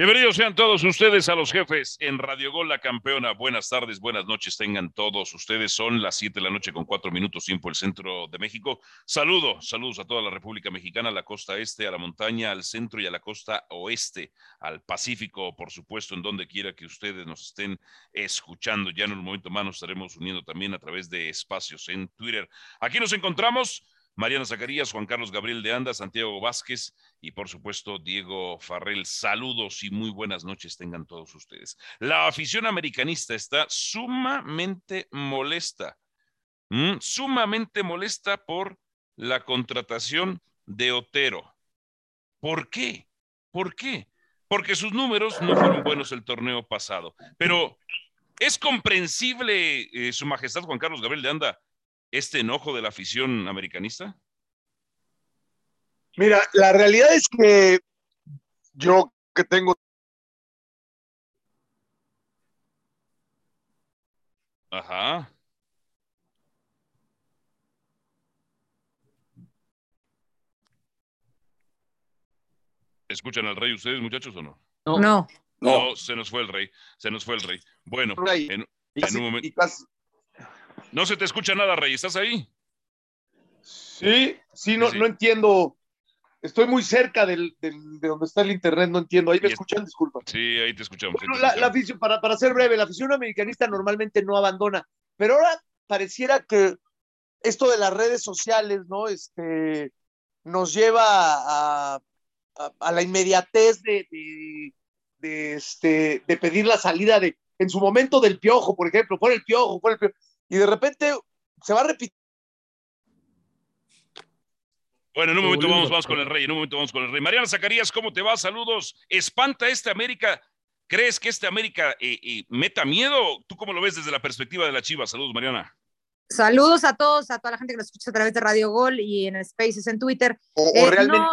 Bienvenidos sean todos ustedes a los jefes en Radio Gol, la campeona. Buenas tardes, buenas noches tengan todos ustedes. Son las 7 de la noche con 4 minutos tiempo el centro de México. Saludo, saludos a toda la República Mexicana, a la costa este, a la montaña, al centro y a la costa oeste, al Pacífico, por supuesto, en donde quiera que ustedes nos estén escuchando. Ya en un momento más nos estaremos uniendo también a través de espacios en Twitter. Aquí nos encontramos Mariana Zacarías, Juan Carlos Gabriel de Anda, Santiago Vázquez y por supuesto Diego Farrell. Saludos y muy buenas noches tengan todos ustedes. La afición americanista está sumamente molesta, sumamente molesta por la contratación de Otero. ¿Por qué? ¿Por qué? Porque sus números no fueron buenos el torneo pasado. Pero es comprensible, eh, Su Majestad Juan Carlos Gabriel de Anda, este enojo de la afición americanista? Mira, la realidad es que yo que tengo... Ajá. ¿Escuchan al rey ustedes, muchachos, o no? No. No, se nos fue el rey, se nos fue el rey. Bueno, en, un momento... No se te escucha nada, Rey. ¿Estás ahí? Sí, sí, no, no entiendo. Estoy muy cerca del, de donde está el internet, no entiendo. Ahí me escuchan, disculpa. Sí, ahí te escuchamos. La, afición, para, para ser breve, la afición americanista normalmente no abandona, pero ahora pareciera que esto de las redes sociales, ¿no? Este, nos lleva a, a, la inmediatez de, de, este, de pedir la salida de, en su momento del piojo, por ejemplo, por el piojo, por el piojo y de repente se va a repetir. Bueno, en un momento vamos, vamos con el rey, en un momento vamos con el rey. Mariana Zacarías, ¿cómo te va? Saludos. ¿Espanta este América? ¿Crees que este América eh, eh, meta miedo? ¿Tú cómo lo ves desde la perspectiva de la Chiva? Saludos, Mariana. Saludos a todos, a toda la gente que nos escucha a través de Radio Gol y en Spaces en Twitter. O, eh, realmente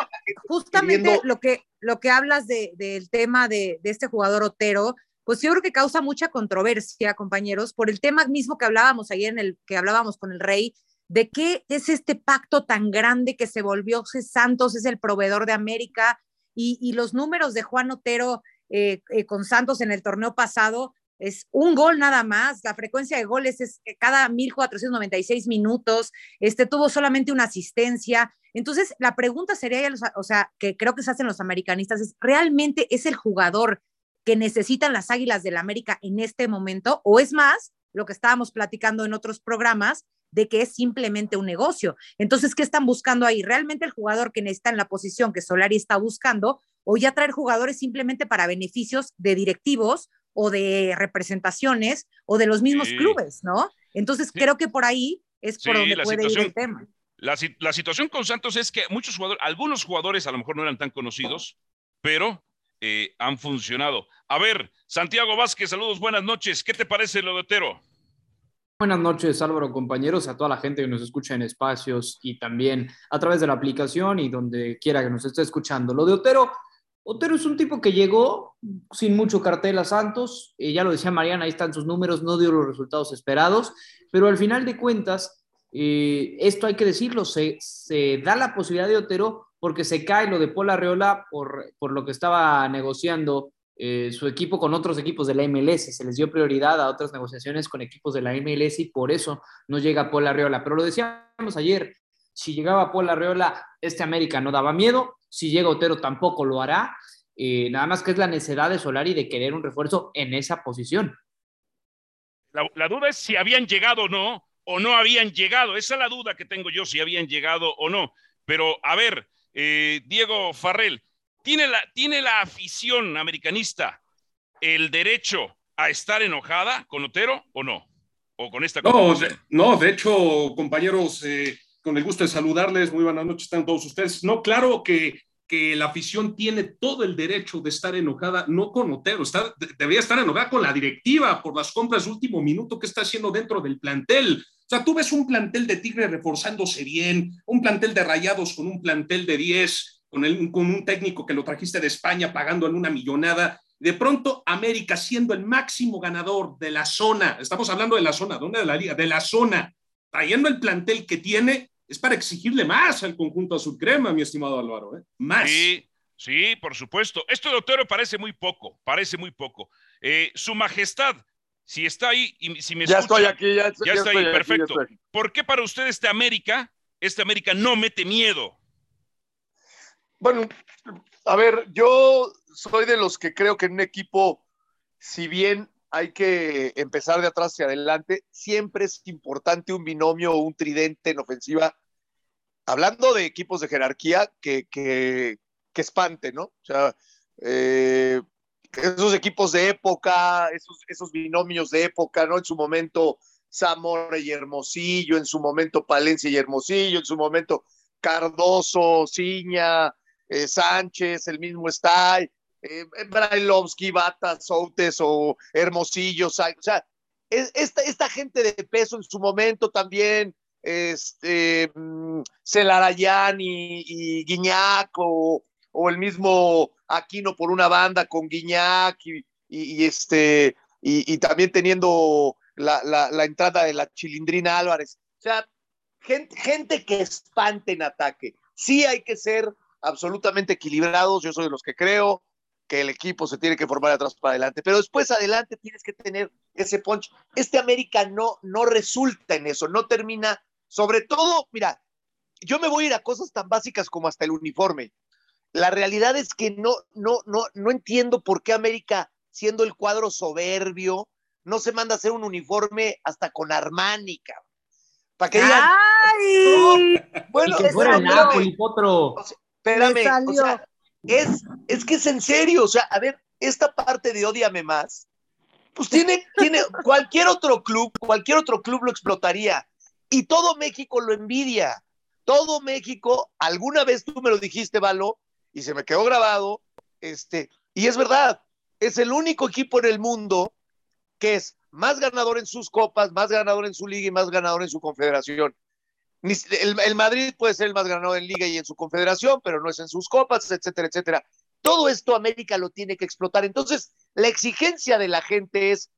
justamente lo, que, lo que hablas de, del tema de, de, este jugador Otero, pues yo creo que causa mucha controversia, compañeros, por el tema mismo que hablábamos ayer en el que hablábamos con el rey, de qué es este pacto tan grande que se volvió Santos, es el proveedor de América, y, los números de Juan Otero eh, eh, con Santos en el torneo pasado es un gol nada más, la frecuencia de goles es cada 1496 minutos, este tuvo solamente una asistencia. Entonces, la pregunta sería, o sea, que creo que se hacen los americanistas, es, ¿realmente es el jugador que necesitan las Águilas del la América en este momento, o es más, lo que estábamos platicando en otros programas, de que es simplemente un negocio. Entonces, ¿qué están buscando ahí? ¿Realmente el jugador que necesita en la posición que Solari está buscando o ya traer jugadores simplemente para beneficios de directivos o de representaciones o de los mismos clubes, ¿no? Entonces, creo que por ahí es por donde puede ir el tema. La, la, situación con Santos es que muchos jugadores, algunos jugadores a lo mejor no eran tan conocidos, pero eh, han funcionado. A ver, Santiago Vázquez, saludos, buenas noches. ¿Qué te parece lo de Otero? Buenas noches, Álvaro, compañeros, a toda la gente que nos escucha en espacios y también a través de la aplicación y donde quiera que nos esté escuchando. Lo de Otero, Otero es un tipo que llegó sin mucho cartel a Santos, eh, ya lo decía Mariana, ahí están sus números, no dio los resultados esperados, pero al final de cuentas, eh, esto hay que decirlo, se, se da la posibilidad de Otero porque se cae lo de Paul Arreola por, por lo que estaba negociando eh, su equipo con otros equipos de la MLS. Se les dio prioridad a otras negociaciones con equipos de la MLS y por eso no llega Paul Arreola. Pero lo decíamos ayer, si llegaba Paul Arreola, este América no daba miedo. Si llega Otero tampoco lo hará. Eh, nada más que es la necesidad de Solari de querer un refuerzo en esa posición. La, la duda es si habían llegado o no, o no habían llegado. Esa es la duda que tengo yo, si habían llegado o no. Pero a ver, eh, Diego Farrell, ¿tiene la, ¿tiene la afición americanista el derecho a estar enojada con Otero o no? ¿O con esta No, de, no, de hecho, compañeros, eh, con el gusto de saludarles, muy buenas noches, están todos ustedes. No, claro que, que la afición tiene todo el derecho de estar enojada, no con Otero, está, debería estar enojada con la directiva por las compras de último minuto que está haciendo dentro del plantel. O sea, tú ves un plantel de Tigre reforzándose bien, un plantel de Rayados con un plantel de 10, con, con un técnico que lo trajiste de España pagando en una millonada. De pronto, América siendo el máximo ganador de la zona, estamos hablando de la zona, ¿dónde de la liga? De la zona, trayendo el plantel que tiene, es para exigirle más al conjunto azul crema, mi estimado Álvaro, ¿eh? más. Sí, Sí, por supuesto. Esto de parece muy poco, parece muy poco. Eh, su majestad, si está ahí y si me Ya estoy aquí, ya, ya está estoy ahí, aquí, ya perfecto. estoy. ¿Por qué para usted este América, este América no mete miedo? Bueno, a ver, yo soy de los que creo que en un equipo, si bien hay que empezar de atrás hacia adelante, siempre es importante un binomio o un tridente en ofensiva. Hablando de equipos de jerarquía, que, que, que espante, ¿no? O sea, eh, esos equipos de época, esos, esos binomios de época, ¿no? En su momento Zamora y Hermosillo, en su momento Palencia y Hermosillo, en su momento Cardoso, Ciña, eh, Sánchez, el mismo Stay, eh, Brailovsky, Bata, Soutes o Hermosillo, o sea, es- esta, esta gente de peso en su momento también, este, mm, Celarayán y, Guiñac o el mismo Aquino por una banda con Guiñac y, este, y, también teniendo la, entrada de la Chilindrina Álvarez. O sea, gente, gente que espante en ataque. Sí hay que ser absolutamente equilibrados, yo soy de los que creo que el equipo se tiene que formar atrás para adelante, pero después adelante tienes que tener ese punch. Este América no, no resulta en eso, no termina, sobre todo, mira, yo me voy a ir a cosas tan básicas como hasta el uniforme. La realidad es que no, no, no, no entiendo por qué América, siendo el cuadro soberbio, no se manda a hacer un uniforme hasta con Armani, cabrón. Para que digan, ¡Ay! bueno, y que fuera el espérame, Napoli, Potro. o sea, es, es que es en serio, o sea, a ver, esta parte de Odiame Más, pues tiene, tiene cualquier otro club, cualquier otro club lo explotaría. Y todo México lo envidia. Todo México, alguna vez tú me lo dijiste, Valo, y se me quedó grabado, este, y es verdad, es el único equipo en el mundo que es más ganador en sus copas, más ganador en su liga y más ganador en su confederación. El, el Madrid puede ser el más ganador en liga y en su confederación, pero no es en sus copas, etcétera, etcétera. Todo esto América lo tiene que explotar. Entonces, la exigencia de la gente es,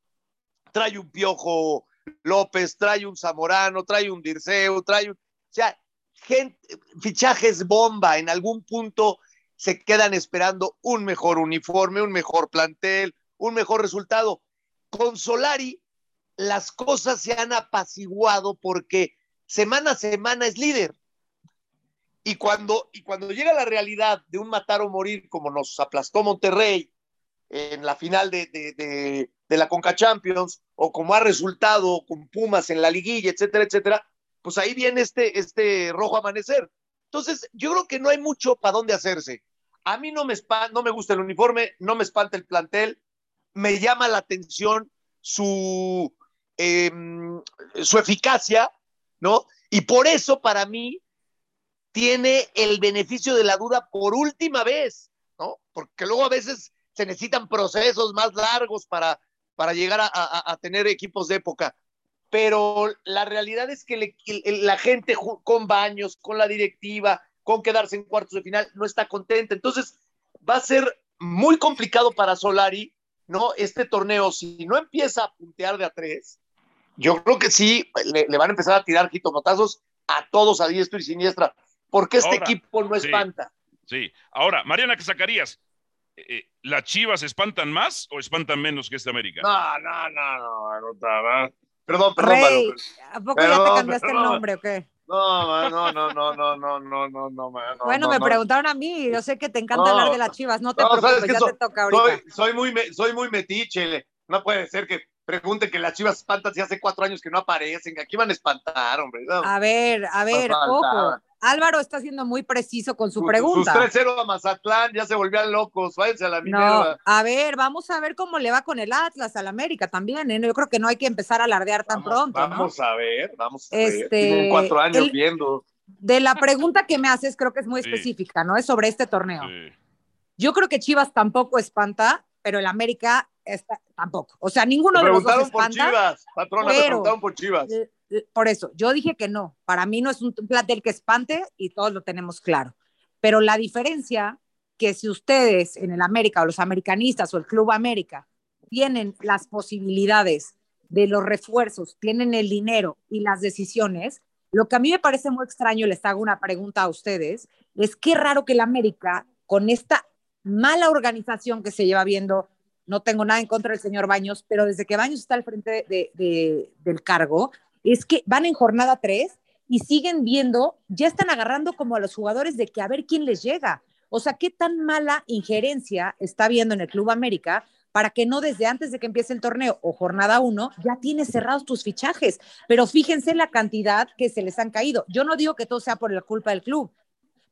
trae un Piojo López, trae un Zamorano, trae un Dirceu, trae un... O sea, gente, fichajes bomba, en algún punto se quedan esperando un mejor uniforme, un mejor plantel, un mejor resultado. Con Solari, las cosas se han apaciguado porque semana a semana es líder. Y cuando, y cuando llega la realidad de un matar o morir, como nos aplastó Monterrey en la final de, de, de, la Conca Champions, o como ha resultado con Pumas en la liguilla, etcétera, etcétera, pues ahí viene este, este rojo amanecer. Entonces, yo creo que no hay mucho para dónde hacerse. A mí no me, no me gusta el uniforme, no me espanta el plantel, me llama la atención su, eh, su eficacia, ¿no? Y por eso para mí tiene el beneficio de la duda por última vez, ¿no? Porque luego a veces se necesitan procesos más largos para, para llegar a, a, tener equipos de época. Pero la realidad es que la gente con baños, con la directiva, con quedarse en cuartos de final, no está contenta. Entonces, va a ser muy complicado para Solari, ¿no? Este torneo, si no empieza a puntear de a tres, yo creo que sí, le, le van a empezar a tirar jitomotazos a todos a diestro y siniestra, porque este Ahora, equipo no espanta. Sí. Ahora, Mariana Zacarías, eh, ¿las chivas espantan más o espantan menos que este América? No, no, no, no, no, no. Perdón, perdón, Rey, ¿a poco perdón, ya te cambiaste perdón. el nombre o qué? No, no, no, no, no, no, no, no, no, man, no, bueno, no, me no. preguntaron a mí, yo sé que te encanta hablar de las chivas, no te preocupes, ya te toca ahorita. soy, soy muy, me- soy muy metiche. No puede ser que pregunten que las chivas espantan si hace cuatro años que no aparecen. Aquí van a espantar, hombre. A ver, a ver, ojo. Álvaro está siendo muy preciso con su pregunta. Sus 3-0 a Mazatlán ya se volvían locos. Váyanse a la No, Minerva. a ver, vamos a ver cómo le va con el Atlas al América también. ¿eh? Yo creo que no hay que empezar a alardear tan Vamos, pronto. ¿no? vamos a ver, vamos a ver. Este, Tienen cuatro años el- viendo. De la pregunta que me haces, creo que es muy Sí. específica, ¿no? Es sobre este torneo. Sí. Yo creo que Chivas tampoco espanta, pero el América está, tampoco. O sea, ninguno Me de los dos preguntaron por espanta. Chivas, patrona, me pero- preguntaron por Chivas. Por eso, yo dije que no. Para mí no es un plantel que espante y todos lo tenemos claro. Pero la diferencia que si ustedes en el América o los americanistas o el Club América tienen las posibilidades de los refuerzos, tienen el dinero y las decisiones, lo que a mí me parece muy extraño, les hago una pregunta a ustedes, es qué raro que el América, con esta mala organización que se lleva viendo. No tengo nada en contra del señor Baños, pero desde que Baños está al frente del cargo, es que van en jornada 3 y siguen viendo, ya están agarrando como a los jugadores de que a ver quién les llega. O sea, qué tan mala injerencia está viendo en el Club América para que no desde antes de que empiece el torneo o jornada uno ya tienes cerrados tus fichajes. Pero fíjense la cantidad que se les han caído. Yo no digo que todo sea por la culpa del club,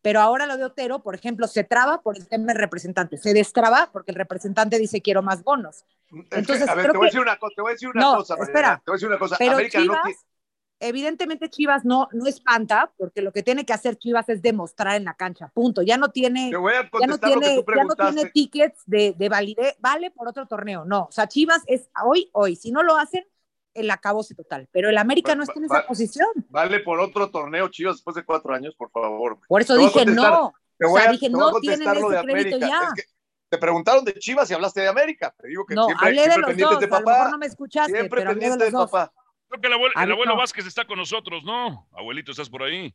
pero ahora lo de Otero, por ejemplo, se traba por el tema del representante, se destraba porque el representante dice quiero más bonos. Entonces, a ver, te voy a decir una cosa, te voy a decir una cosa, espera, te voy a decir una cosa. Pero América no evidentemente Chivas no, no espanta, porque lo que tiene que hacer Chivas es demostrar en la cancha, punto. Ya no tiene, ya no tiene, ya no tiene tickets de, de validez, vale por otro torneo, no. O sea, Chivas es hoy, hoy. Si no lo hacen, el acabose total. Pero el América no está en esa posición. Vale por otro torneo, Chivas, después de cuatro años, por favor. Por eso dije no. o sea, dije, no tienen ese crédito ya. te preguntaron de Chivas y hablaste de América. Te digo que no, siempre, hablé de los dos. De papá. A lo mejor no me escuchaste, siempre pero pendiente de, los de papá. Creo que el abuelo, el abuelo Vázquez está con nosotros, ¿no? Abuelito, ¿estás por ahí?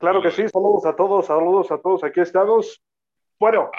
Claro que sí, saludos a todos, saludos a todos, aquí estamos. Bueno,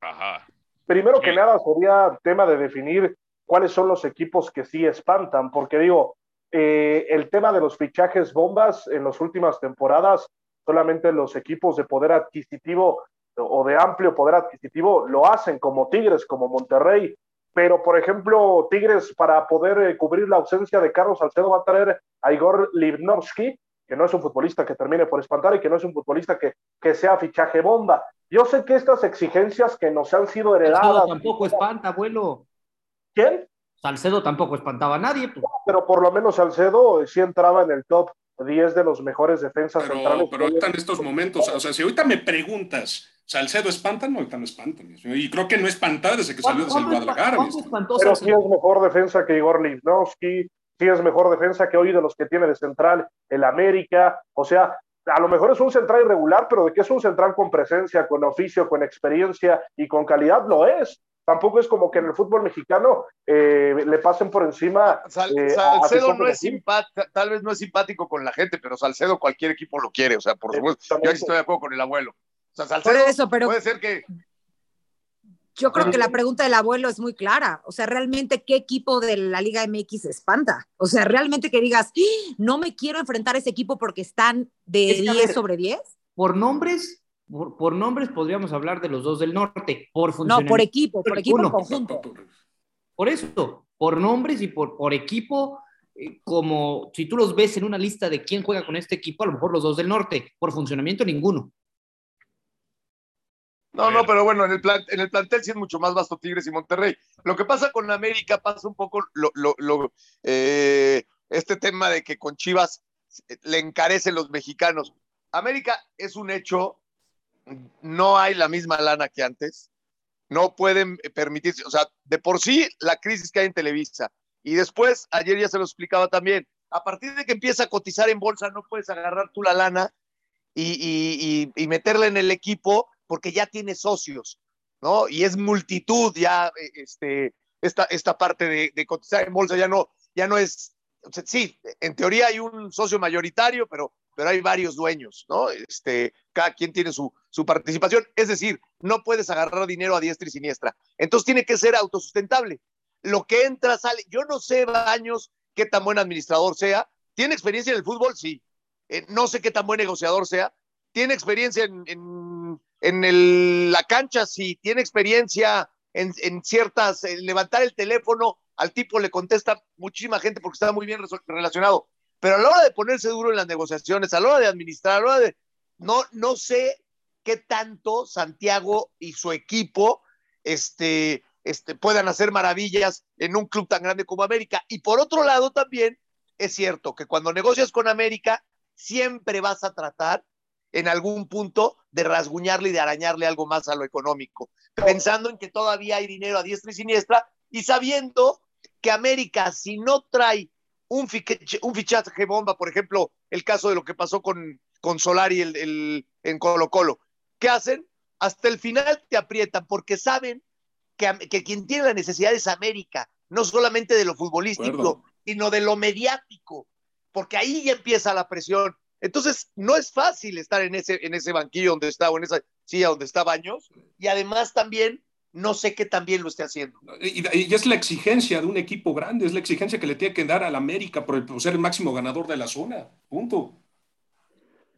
ah, Ajá. primero que nada sería tema de definir cuáles son los equipos que sí espantan, porque digo, eh, el tema de los fichajes bombas en las últimas temporadas, solamente los equipos de poder adquisitivo o de amplio poder adquisitivo lo hacen, como Tigres, como Monterrey, pero por ejemplo, Tigres para poder eh, cubrir la ausencia de Carlos Salcedo va a traer a Igor Livnovsky, que no es un futbolista que termine por espantar y que no es un futbolista que, que sea fichaje bomba. Yo sé que estas exigencias que nos han sido heredadas... Tampoco espanta, abuelo. ¿Quién? Salcedo tampoco espantaba a nadie. Pues. Pero por lo menos Salcedo sí entraba en el top 10 de los mejores defensas pero, centrales. Pero ahorita en estos momentos, o sea, si ahorita me preguntas, ¿Salcedo espanta? No, ahorita no espanta. Y creo que no espanta desde que salió desde el Guadalajara. Pero sí es mejor defensa que Igor Livnowski, sí es mejor defensa que hoy de los que tiene de central el América. O sea, a lo mejor es un central irregular, pero de que es un central con presencia, con oficio, con experiencia y con calidad, lo es. Tampoco es como que en el fútbol mexicano eh, le pasen por encima. Eh, Salcedo no es simpático, tal vez no es simpático con la gente, pero Salcedo cualquier equipo lo quiere, o sea, por supuesto. Yo estoy de acuerdo con el abuelo. O sea, Salcedo por eso, pero puede ser que. Yo creo que la pregunta del abuelo es muy clara. O sea, realmente, ¿qué equipo de la Liga MX espanta? O sea, realmente que digas, ¡Ah! no me quiero enfrentar a ese equipo porque están de 10 sobre 10. Por nombres, por, nombres podríamos hablar de los dos del norte, por No, por equipo, por equipo conjunto. Por eso, por nombres y por, por equipo, eh, como si tú los ves en una lista de quién juega con este equipo, a lo mejor los dos del norte, por funcionamiento ninguno. No, no, pero bueno, en el, plan, en el plantel sí es mucho más vasto Tigres y Monterrey. Lo que pasa con América pasa un poco lo, lo, eh, este tema de que con Chivas le encarecen los mexicanos. América es un hecho no hay la misma lana que antes, no pueden permitirse, o sea, de por sí la crisis que hay en Televisa, y después, ayer ya se lo explicaba también, a partir de que empieza a cotizar en bolsa, no puedes agarrar tú la lana y, y, meterla en el equipo porque ya tiene socios, ¿no? Y es multitud ya, este, esta, esta parte de, de cotizar en bolsa ya no, ya no es, sí, en teoría hay un socio mayoritario, pero pero hay varios dueños, ¿no? Este, cada quien tiene su, su participación. Es decir, no puedes agarrar dinero a diestra y siniestra. Entonces tiene que ser autosustentable. Lo que entra, sale. Yo no sé, Baños, qué tan buen administrador sea. ¿Tiene experiencia en el fútbol? Sí. Eh, no sé qué tan buen negociador sea. ¿Tiene experiencia en, en, en el, la cancha? Sí. ¿Tiene experiencia en, en ciertas, levantar el teléfono? Al tipo le contesta muchísima gente porque está muy bien relacionado pero a la hora de ponerse duro en las negociaciones, a la hora de administrar, a la hora de... No, no sé qué tanto Santiago y su equipo este, este, puedan hacer maravillas en un club tan grande como América. Y por otro lado también es cierto que cuando negocias con América, siempre vas a tratar en algún punto de rasguñarle y de arañarle algo más a lo económico, pensando en que todavía hay dinero a diestra y siniestra y sabiendo que América, si no trae un, un fichaje bomba, por ejemplo, el caso de lo que pasó con, con Solari el, en Colo Colo. ¿Qué hacen? Hasta el final te aprietan porque saben que, que quien tiene la necesidad es América, no solamente de lo futbolístico, sino de lo mediático, porque ahí ya empieza la presión. Entonces, no es fácil estar en ese, en ese banquillo donde está, o en esa sí, a donde está Baños, y además también no sé qué también lo esté haciendo. Y, y, es la exigencia de un equipo grande, es la exigencia que le tiene que dar al América por, el, por ser el máximo ganador de la zona. Punto.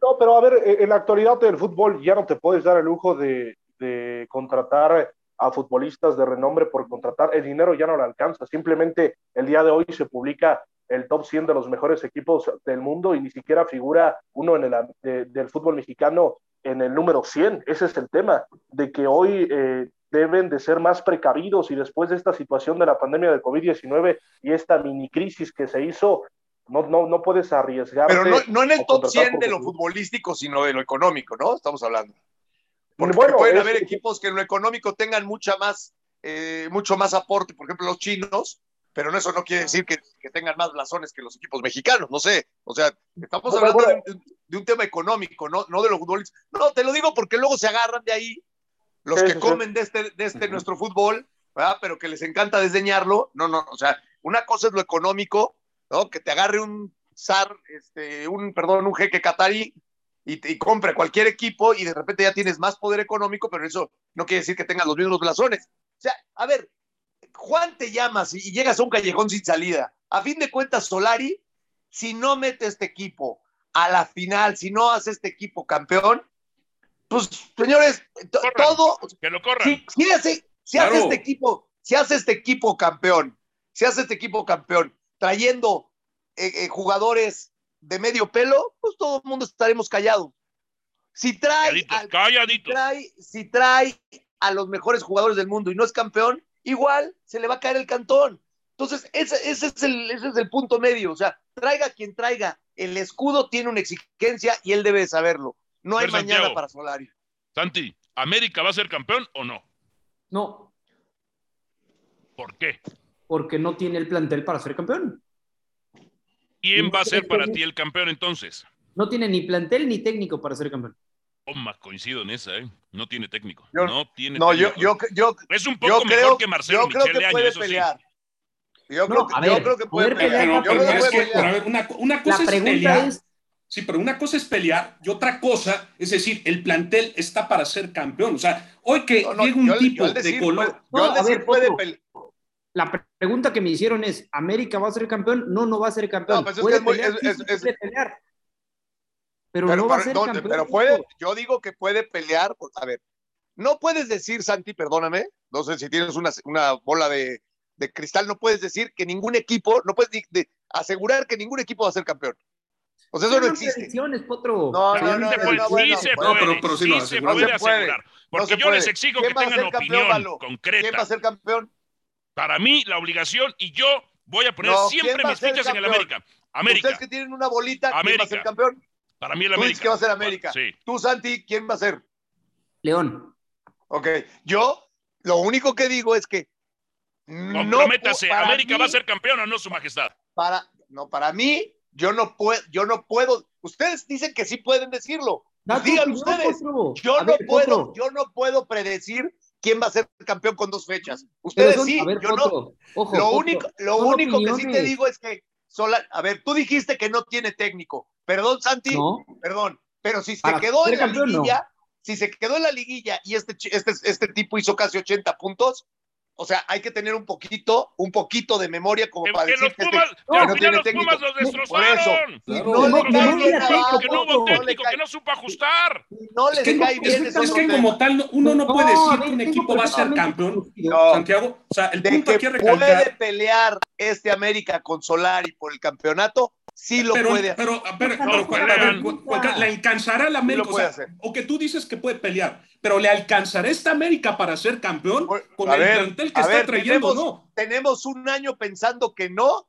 No, pero a ver, en la actualidad del fútbol ya no te puedes dar el lujo de, de contratar a futbolistas de renombre por contratar. El dinero ya no le alcanza. Simplemente el día de hoy se publica el top 100 de los mejores equipos del mundo y ni siquiera figura uno en el de, del fútbol mexicano en el número 100. Ese es el tema, de que hoy eh, deben de ser más precavidos y después de esta situación de la pandemia de COVID-19 y esta mini crisis que se hizo, no, no, no puedes arriesgar. Pero no, no en el top 100 de lo futbolístico, sino de lo económico, ¿no? Estamos hablando. Porque bueno, pueden es, haber equipos que en lo económico tengan mucha más, eh, mucho más aporte, por ejemplo, los chinos, pero eso no quiere decir que, que, tengan más blasones que los equipos mexicanos, no sé. O sea, estamos bueno, hablando bueno. De, de, un tema económico, no, no de los futbolistas. No, te lo digo porque luego se agarran de ahí los sí, que sí, comen sí. de este, de este uh -huh. nuestro fútbol, ¿verdad? pero que les encanta desdeñarlo. No, no, o sea, una cosa es lo económico, ¿no? Que te agarre un zar, este, un, perdón, un jeque catarí y, y compre cualquier equipo y de repente ya tienes más poder económico, pero eso no quiere decir que tengas los mismos blasones. O sea, a ver, Juan te llamas y llegas a un callejón sin salida. A fin de cuentas, Solari, si no mete este equipo a la final, si no hace este equipo campeón, pues señores, corran, todo. Que lo corran. Si, si hace, si claro. hace este equipo, si hace este equipo campeón, si hace este equipo campeón, trayendo eh, eh, jugadores de medio pelo, pues todo el mundo estaremos callados. Si trae, calladitos, al, calladitos. Si, trae, si trae a los mejores jugadores del mundo y no es campeón, igual se le va a caer el cantón. Entonces, ese, ese, es el, ese es el punto medio. O sea, traiga quien traiga, el escudo tiene una exigencia y él debe saberlo. No hay mañana Santiago, para Solari. Santi, ¿América va a ser campeón o no? No. ¿Por qué? Porque no tiene el plantel para ser campeón. ¿Quién va a ser para ti el campeón entonces? No tiene ni plantel ni técnico para ser campeón. Oh, más coincido en esa, ¿eh? No tiene técnico. Yo, no tiene no, técnico. Yo, yo, yo, es un poco mejor creo, que Marcelo yo creo Michele que puede Año, pelear. Sí. Yo, creo, ver, yo creo que puede pelear. Pero, yo creo que puede que, pelear. a ver, una, una cosa La es pregunta pelear. es, Sí, pero una cosa es pelear y otra cosa es decir, el plantel está para ser campeón. O sea, hoy que No, no, llega un yo tipo yo al decir, de color. puede- yo No, a decir ver, puede Potro. pelear. la pre- pregunta que me hicieron es, ¿América va a ser campeón? No, no va a ser campeón. No, pues es Puede que es muy- pelear, es- sí, es- sí es- puede pelear. Pero, Pero, no va a pero- ser campeón. pero puede, yo digo que puede pelear. A ver, no puedes decir, Santi, perdóname, no sé si tienes una, una bola de, de cristal, no puedes decir que ningún equipo, no puedes de- asegurar que ningún equipo va a ser campeón. O sea, eso no existe. predicciones, Potro. No, no, no, se no, puede, no, sí bueno, se bueno, puede, pero- pero sí sí lo se puede No se puede, asegurar. no Porque se yo puede. les exijo ¿Quién que tengan campeón, opinión Valo? concreta. ¿Quién va a ser campeón? Para mí, la obligación, y yo voy a poner No, siempre ¿quién va a mis fichas en el campeón? América. América. Ustedes que tienen una bolita, ¿quién va a América. ser campeón? Para mí el Tú América. dices que va a ser América. Sí. Tú, Santi, ¿quién va a ser? León. Ok, yo lo único que digo es que no Comprométase, para América mí- va a ser campeón o no, su majestad. para no para mí yo no puedo yo no puedo ustedes dicen que sí pueden decirlo. Pues digan ustedes. yo A no ver, puedo yo no puedo predecir quién va a ser campeón con dos fechas. Ustedes son- sí ver, yo no. ojo, lo único lo son único que sí te digo es que Sola, a ver tú dijiste que no tiene técnico. Perdón Santi. No, perdón. Pero si se Para quedó en la campeón, no. liguilla si se quedó en la liguilla y este este este tipo hizo casi 80 puntos o sea, hay que tener un poquito, un poquito de memoria como Que, para que decir los que, Pumas, que que no tiene los técnico. Pumas los Por eso, destrozaron. no No, le no, cae no, bien no, abajo, que no hubo no le técnico, cae- que no supo ajustar. si no Es que, cae es- bien es, es es otro que tema. como tal, no- uno no, puede a decir que un equipo va a ser campeón. Santiago. O sea, el de punto que aquí a puede pelear este América con Solari por el campeonato, sí lo pero, puede hacer. pero, pero, No, pero, ¿le alcanzará la América? lo o, puede sea, hacer. o que tú dices que puede pelear, pero ¿le alcanzará esta América para ser campeón con a el ver, plantel que está ver, trayendo? tenemos, No. tenemos un año pensando que no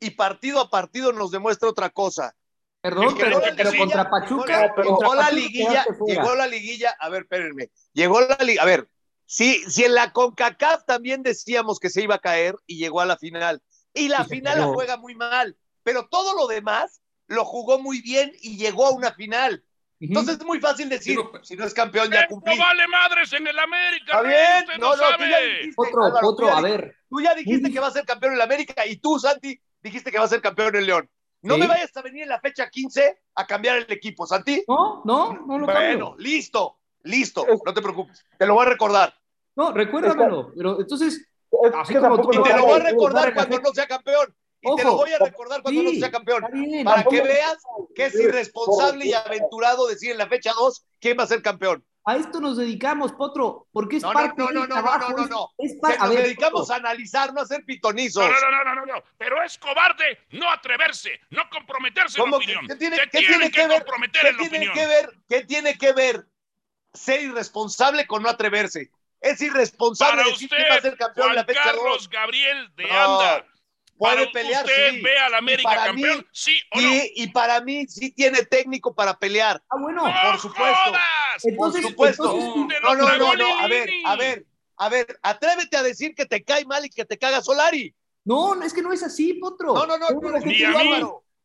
y partido a partido nos demuestra otra cosa. Perdón, pero, pero sí. contra Pachuca, contra llegó la liguilla, llegó la liguilla, a ver, espérenme, llegó la liguilla, a ver, si, si en la CONCACAF también decíamos que se iba a caer y llegó a la final, y la final la juega muy mal, pero todo lo demás lo jugó muy bien y llegó a una final. Entonces es muy fácil decir, Pero- si no es campeón ya No cumplí. vale madres en el América, Está bien, usted no, no, no, tú ya sabe. dijiste, Otro, Álvaro, tú otro, ya a ver. Tú ya dijiste que va a ser campeón en la América y tú, Santi, dijiste que va a ser campeón en León. No Sí. me vayas a venir en la fecha 15 a cambiar el equipo, Santi. No, no, no lo Bueno, cambio. listo. Listo, no te preocupes. Te lo voy a recordar. No, recuérdamelo. Pero entonces, así como tú, y te lo voy a recordar cuando no sea campeón. Y te lo voy a recordar cuando no sea campeón. para que veas que es irresponsable y aventurado decir en la fecha 2 quién va a ser campeón. A esto nos dedicamos, Potro, porque es no, parte no, no, no, no, no, no, no, nos dedicamos a analizar, no a hacer pitonizos. No, no, no, no, no, no, pero es cobarde no atreverse, no comprometerse en la opinión. ¿Qué tiene, ¿qué tiene que, ver, comprometer ¿qué en tiene opinión? que ver, ¿Qué tiene que ver ser irresponsable con no atreverse? Es irresponsable Para decir usted, que va a ser campeón Juan en la fecha Carlos 2. Gabriel de No, Anda. Puede Para pelear, usted sí. ve al Y América para campeón, mí- sí o no. Y, y para mí sí tiene técnico para pelear. Ah, bueno. ¡No por supuesto. jodas! Por Entonces, supuesto. entonces, No, No, no, no. A ver, a ver, a ver, atrévete a decir que te cae mal y que te caga Solari. No, no, es que no es así, Potro. No, no, no, no, que ni a mí.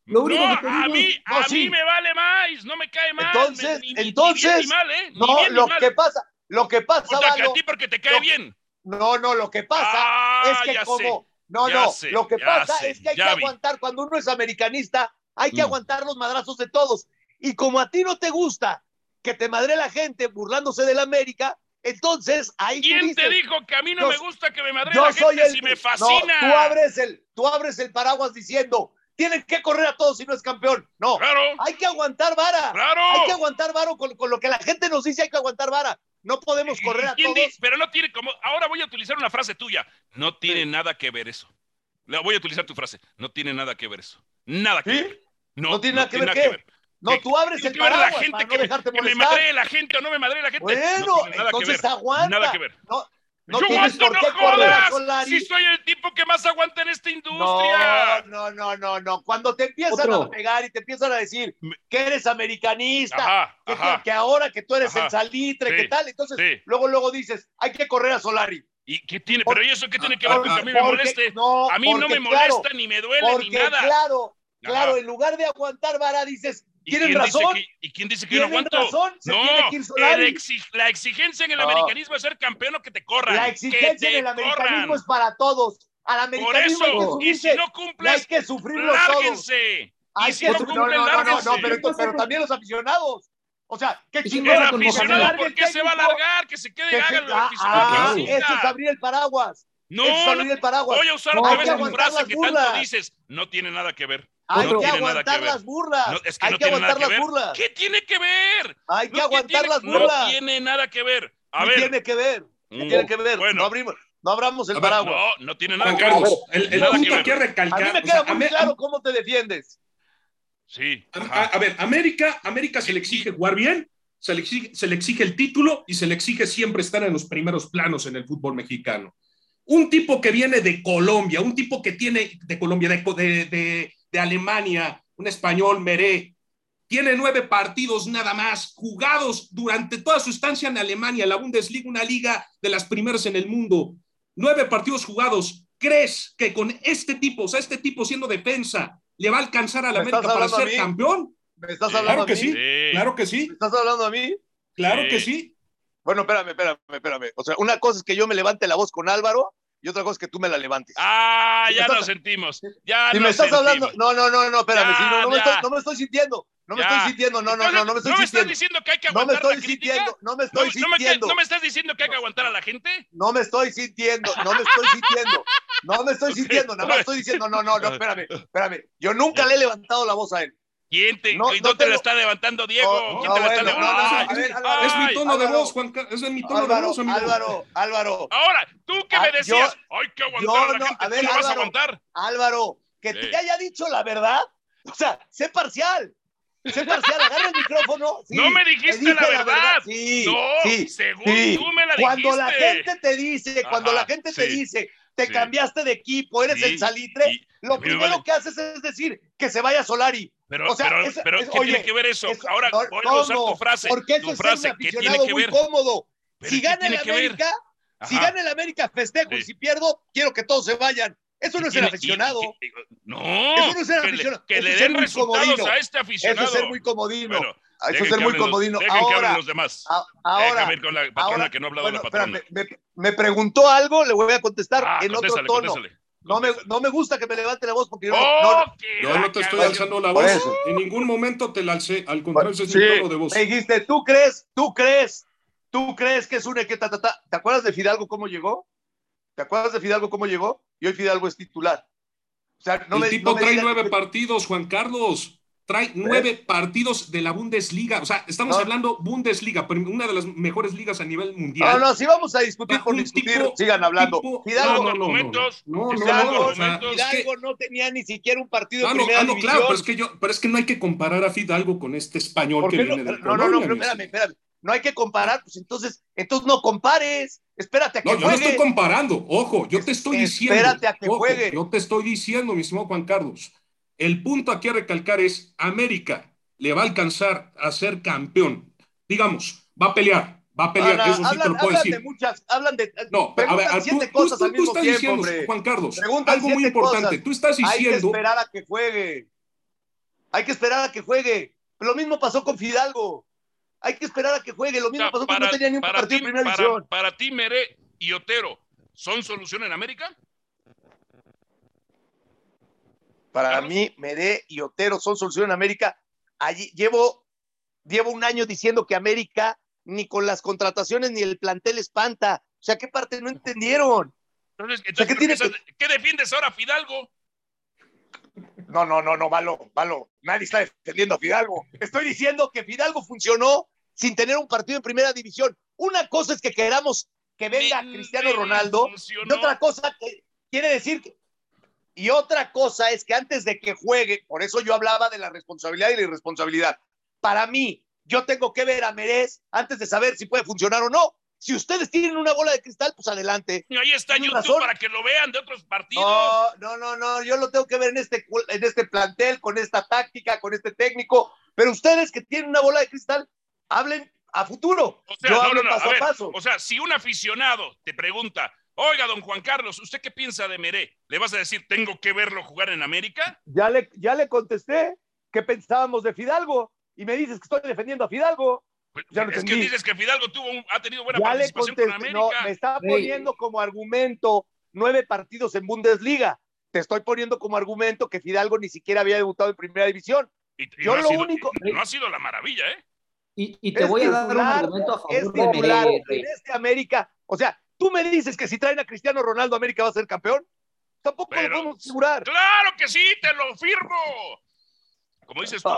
Lo único No, que te a mí, es- No, a sí. mí me vale más, no me cae mal. Entonces, ni- ni- ni entonces, bien ni mal, ¿eh? Ni No, bien ni lo mal. que pasa, lo que pasa, O sea, que a Valo, ti porque te cae lo- bien. no, no, lo que pasa Ah, es que ya como, sé, no, ya no, sé, lo que pasa sé, es que hay que vi. aguantar cuando uno es americanista, hay que Mm. aguantar los madrazos de todos. Y como a ti no te gusta que te madre la gente burlándose de la América, entonces ahí tú ¿Quién dices, te dijo que a mí no yo- me gusta que me madre la soy gente el si me no, fascina? tú abres el, tú abres el paraguas diciendo, tienen que correr a todos si no es campeón. No, Claro, hay que aguantar vara. claro. Hay que aguantar vara con, con lo que la gente nos dice, hay que aguantar vara. No podemos correr a ¿Quién todos. di- Pero no tiene como. Ahora voy a utilizar una frase tuya. No tiene nada que ver eso. Voy a utilizar tu frase. No tiene nada que ver eso. Nada que ¿Sí? ver. No, ¿No tiene nada que ver qué? No, Que- tú abres el que ver la paraguas gente para que, no me- dejarte que me molestar. madre la gente o no me madre la gente. Bueno, no nada que entonces ver. aguanta. Nada que ver. No, no Yo tienes aguanto, por no qué correr a jodas. Solari. Si soy el tipo que más aguanta en esta No, industria. no, no, no, no. Cuando te empiezan Otro. a pegar y te empiezan a decir que eres americanista, Ajá, que, que- ajá. que ahora que tú eres Ajá. el salitre, Sí, ¿qué tal? Entonces, sí. luego, luego dices, hay que correr a Solari. ¿Y qué tiene? Por- Pero ¿y eso qué tiene que ver ah, con ah, que a mí me moleste? no, A mí no me claro, molesta, ni me duele, ni nada. claro, claro, en lugar de aguantar vara, dices, ¿Y tienen razón, que- ¿Y quién dice que yo no aguanto? razón, se no, tiene que ir el Solari. exi- la exigencia en el No. americanismo es ser campeón o que te corran. La que exigencia en el americanismo corran. es para todos. Al Por americanismo hay que eso, y si no y hay cumples, que sufrirlos todos. lárguense. Hay Y si que no cumplen, no, no, no, pero, ¿Qué pasa pero también los aficionados. O sea, qué ¿Y qué chingón El que aficionado, ¿por qué se va a largar? Que se quede que y se- haga lo ah, aficionado ah, que eso es abrir el paraguas. No, eso no, voy a usar otra vez que tu frase que tanto dices. No tiene nada que ver. Hay que No aguantar que las burlas. No, es que hay no que aguantar que las burlas. ¿Qué tiene que ver? Hay que No, ¿qué aguantar tiene- las No burlas. tiene nada que ver. A ¿Qué ver, tiene que ver? ¿Qué Mm, tiene que ver? bueno. No abrimos, no abramos el ver, paraguas. no, no tiene nada Juan que ver. Carlos, el, el Nada que punto ver. que A mí recalcar. me o sea, queda muy Ame- claro cómo te defiendes. Sí. A, ajá. a- a ver, América, América se le exige jugar bien, se le, exige, se le exige el título y se le exige siempre estar en los primeros planos en el fútbol mexicano. Un tipo que viene de Colombia, un tipo que tiene de Colombia, de, de, de, de Alemania, un español, Meré, tiene nueve partidos nada más jugados durante toda su estancia en Alemania, la Bundesliga, una liga de las primeras en el mundo. Nueve partidos jugados. ¿Crees que con este tipo, o sea, este tipo siendo defensa, le va a alcanzar a la ¿Me estás América para ser campeón? ¿Me estás hablando Claro que a mí? sí. Sí. Claro que sí, ¿Me estás hablando a mí? claro Sí. que sí. Bueno, espérame, espérame, espérame. O sea, una cosa es que yo me levante la voz con Álvaro y otra cosa es que tú me la levantes. Ah, Si ya estás- nos sentimos. Ya si me estás sentimos. hablando, no, no, no, no, espérame, Ya, si no, no, me estoy, no me estoy sintiendo, no me Ya. estoy sintiendo, no, no, no, no me estoy ¿No me estás sintiendo. diciendo que hay que No me aguantar estoy la sintiendo, no me ¿No, estoy me, sintiendo, ¿No me estás diciendo que hay que aguantar a la gente? no me estoy sintiendo, no me estoy sintiendo, no me estoy sintiendo, nada más estoy diciendo, no, no, no, espérame, espérame, yo nunca le he levantado la voz a él. ¿Quién te, No, ¿y no te te la lo- está levantando, Diego? No, ¿Quién no, te la está levantando? Ay, Álvaro, es mi ay. tono de Álvaro. voz, Juan Carlos. Es mi tono de Álvaro, voz, amigo. Álvaro, Álvaro, Ahora, tú que Ah, me yo- decías, hay que aguantar yo a la no- gente, a ver, ¿tú no vas a Álvaro. aguantar? Álvaro, que Sí. te haya dicho la verdad, o sea, sé parcial, sé parcial, agarra el micrófono. sí, No me te dijiste la verdad. Sí, no, sí, según sí. tú me la Cuando la dijiste. gente te dice, cuando Ajá, la gente te dice, te sí. cambiaste de equipo, eres Sí, el salitre, lo primero que haces es decir que se vaya Solari. Pero, o sea, pero, eso- pero eso- ¿qué oye, tiene que ver eso? eso- Ahora no, voy a usar no, tu frase. Porque eso tu es frase, un ¿qué tiene aficionado muy ver? cómodo. ¿Pero Si gana el? América, si gana el América festejo y si pierdo, quiero que todos se vayan. Eso no es ser aficionado. y- y- no, Eso no es ser que aficionado, le, que eso le es den resultados comodino. a este Eso aficionado. es ser muy comodino. Bueno, Eso es ser muy los- comodino. Dejen que hablen Ahora, los demás. a- ahora, Déjame ir con la patrona ahora, que no ha hablado bueno, la patrona. espérame, me, me preguntó algo, le voy a contestar Ah, en otro tono. No me, no me gusta que me levante la voz porque yo no, no- ¡Oh, Yo no te estoy alzando la voz. eso. En ningún momento te la alcé. Al contrario, ese es Sí, mi tono de voz. me dijiste, ¿tú crees, tú crees ¿Tú crees que es un que ta, ¿Te acuerdas de Fidalgo cómo llegó? ¿Te acuerdas de Fidalgo cómo llegó? Y hoy Fidalgo es titular. O sea, no el tipo trae nueve partidos, Juan Carlos. Trae nueve partidos de la Bundesliga. O sea, estamos hablando Bundesliga, una de las mejores ligas a nivel mundial. No, no, si vamos a discutir por discutir, sigan hablando. Fidalgo, no, no, no, Fidalgo, Fidalgo no tenía ni siquiera un partido de primera división. Claro, pero es, que yo, pero es que no hay que comparar a Fidalgo con este español que viene del No, no, no, espérame, espérame. No hay que comparar, pues entonces, entonces no compares, espérate a que no, yo no estoy comparando, ojo, yo te estoy diciendo. Espérate a que juegue. Yo te estoy diciendo, mi estimado Juan Carlos, el punto aquí a recalcar es, América le va a alcanzar a ser campeón. Digamos, va a pelear, va a pelear, eso sí te lo puedo decir. De muchas, hablan de. No, a ver, tú, cosas tú, estás diciendo, Juan Carlos, algo muy importante. Tú estás diciendo. Hay que esperar a que juegue. Hay que esperar a que juegue. Lo mismo pasó con Fidalgo. Hay que esperar a que juegue. Lo mismo pasó para, no tenía ni un partido ti, primera para, división. Para ti, Meré y Otero, ¿son solución en América? Para mí, Meré y Otero son solución en América. Allí llevo, llevo un año diciendo que América ni con las contrataciones ni el plantel espanta. O sea, ¿qué parte no entendieron? Entonces, ¿qué, defiendes ahora, Fidalgo? No, no, no, no, malo, malo. Nadie está defendiendo a Fidalgo. Estoy diciendo que Fidalgo funcionó sin tener un partido en primera división. Una cosa es que queramos que venga Cristiano Ronaldo y otra cosa que quiere decir que y otra cosa es que antes de que juegue, por eso yo hablaba de la responsabilidad y la irresponsabilidad. Para mí, yo tengo que ver a Merez antes de saber si puede funcionar o no. Si ustedes tienen una bola de cristal, pues adelante. Y ahí está YouTube para que lo vean de otros partidos. No, no, no, no, yo lo tengo que ver en este, en este plantel, con esta táctica, con este técnico. Pero ustedes que tienen una bola de cristal, hablen a futuro. O sea, yo paso a, paso. O sea, si un aficionado te pregunta, Oiga, don Juan Carlos, ¿usted qué piensa de Meré? ¿Le vas a decir, tengo que verlo jugar en América? Ya le, ya le contesté qué pensábamos de Fidalgo y me dices que estoy defendiendo a Fidalgo. Pues, es que dices que Fidalgo tuvo ha tenido buena participación con América. No, me está poniendo como argumento nueve partidos en Bundesliga. Te estoy poniendo como argumento que Fidalgo ni siquiera había debutado en Primera División. Y, Yo no lo único... no ha sido la maravilla, ¿eh? Y, te voy a dar un argumento a favor de Meré. En este América, o sea, ¿Tú me dices que si traen a Cristiano Ronaldo, América va a ser campeón? Tampoco lo podemos asegurar. ¡Claro que sí! ¡Te lo firmo! Como dices tú,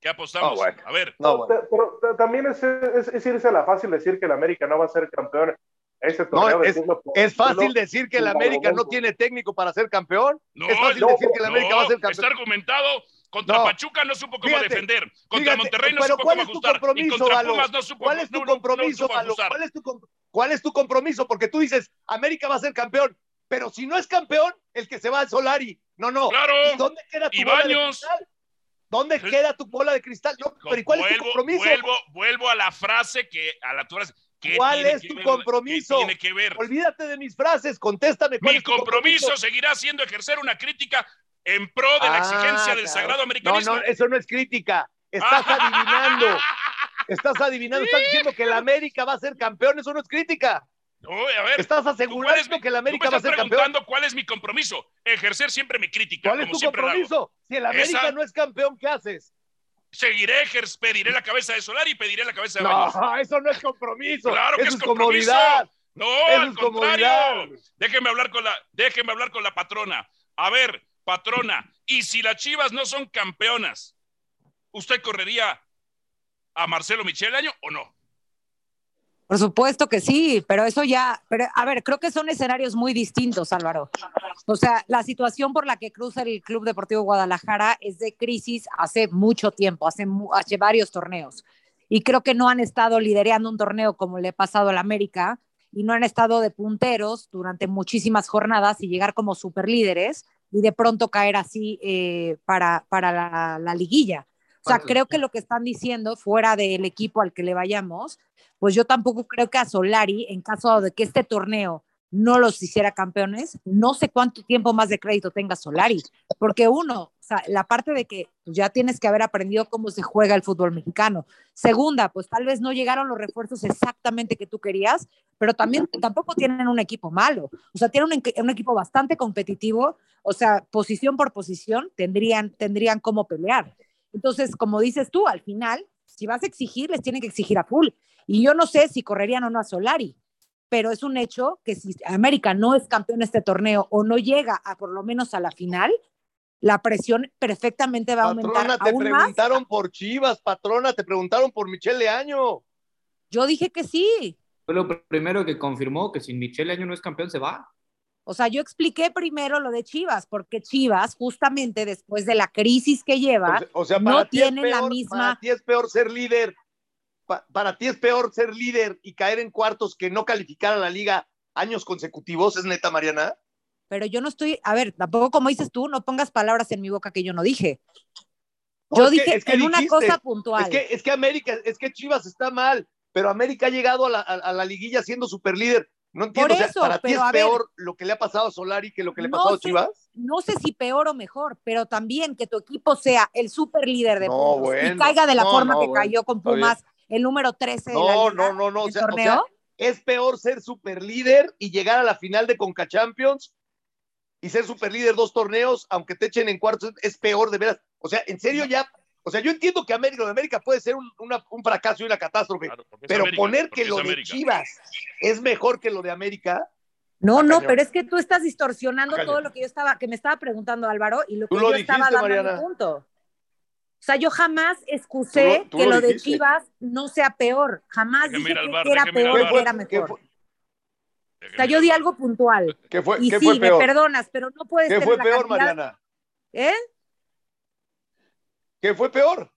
¿qué apostamos? A ver. pero, también es, es, irse a la fácil decir que el América no va a ser campeón. Ese no, es, es, fácil decir que el América no tiene técnico para ser campeón. No, es fácil decir que el América va a ser campeón. Está argumentado contra Pachuca no supo cómo defender. Contra Monterrey no supo cómo ajustar. Y contra Pumas no supo ¿Cuál es tu compromiso, ¿Cuál es tu, ¿Cuál es tu compromiso? Porque tú dices, América va a ser campeón. Pero si no es campeón, el que se va a Solari. No, no. Claro. ¿Y dónde queda tu bola de cristal? ¿Dónde queda tu bola de cristal? No, pero ¿y cuál es tu compromiso? Vuelvo, vuelvo a la frase que a la frase. ¿Cuál es tu compromiso? tiene que ver? Olvídate de mis frases, contéstame. Mi compromiso seguirá siendo ejercer una crítica en pro de la exigencia del sagrado americanismo. No, no, eso no es crítica. Estás adivinando. Estás adivinando. Estás diciendo que el América va a ser campeón. Eso no es crítica. No, a ver, estás asegurando que el América va a ser campeón. cuál es mi compromiso. Ejercer siempre mi crítica. ¿Cuál es tu compromiso? Si el América no es campeón, ¿qué haces? Seguiré, pediré la cabeza de Solar y pediré la cabeza de No, eso no es compromiso. Claro que es, compromiso. No, al contrario. Déjenme hablar con la, déjenme hablar con la patrona. A ver, patrona, y si las Chivas no son campeonas, ¿usted correría a Marcelo Michel año o no? Por supuesto que sí, pero eso ya, pero a ver, creo que son escenarios muy distintos, Álvaro. O sea, la situación por la que cruza el Club Deportivo Guadalajara es de crisis hace mucho tiempo, hace, varios torneos. Y creo que no han estado liderando un torneo como le ha pasado al América y no han estado de punteros durante muchísimas jornadas y llegar como superlíderes y de pronto caer así eh, para, para la, liguilla. O sea, creo que lo que están diciendo fuera del equipo al que le vayamos, pues yo tampoco creo que a Solari, en caso de que este torneo no los hiciera campeones, no sé cuánto tiempo más de crédito tenga Solari, porque uno, o sea, la parte de que ya tienes que haber aprendido cómo se juega el fútbol mexicano. Segunda, pues tal vez no llegaron los refuerzos exactamente que tú querías, pero también tampoco tienen un equipo malo. O sea, tienen un, equipo bastante competitivo, o sea, posición por posición tendrían, tendrían cómo pelear. Entonces, como dices tú, al final, si vas a exigir, les tienen que exigir a full. Y yo no sé si correrían o no a Solari, pero es un hecho que si América no es campeón de este torneo o no llega a por lo menos a la final, la presión perfectamente va a aumentar. Patrona, te preguntaron por Chivas, patrona, te preguntaron por Michelle Leaño. Yo dije que sí. Fue lo primero que confirmó que si Michelle Leaño no es campeón se va. O sea, yo expliqué primero lo de Chivas, porque Chivas, justamente después de la crisis que lleva, o sea, no tiene la misma. Para ti es peor ser líder. para ti es peor ser líder y caer en cuartos que no calificar a la liga años consecutivos, ¿es neta, Mariana? Pero yo no estoy, a ver, tampoco como dices tú, no pongas palabras en mi boca que yo no dije. Yo dije es que en una cosa puntual. Es que, es que América, es que Chivas está mal, pero América ha llegado a la, a la liguilla siendo super líder no entiendo, ¿para ti es peor lo que le ha pasado a Solari que lo que le ha pasado a Chivas? No sé si peor o mejor, pero también que tu equipo sea el super líder de puntos y caiga de la forma que cayó con Pumas, el número 13 de la no, no, no, no, torneo. es peor ser super líder y llegar a la final de Conca Champions y ser super líder dos torneos, aunque te echen en cuartos, es peor de veras. O sea, en serio ya o sea, yo entiendo que América, de América puede ser un, fracaso y una catástrofe, pero poner que lo de Chivas es mejor que lo de América. No, no, pero es que tú estás distorsionando todo lo que yo estaba, que me estaba preguntando Álvaro y lo que yo estaba dando punto. O sea, yo jamás excusé que lo, de Chivas no sea peor. Jamás dije que era peor que era mejor. O sea, yo di algo puntual. ¿Qué fue, y ¿qué sí, fue peor? me perdonas, pero no puedes. ¿Qué fue peor, Mariana? ¿Eh? ¿Qué fue peor?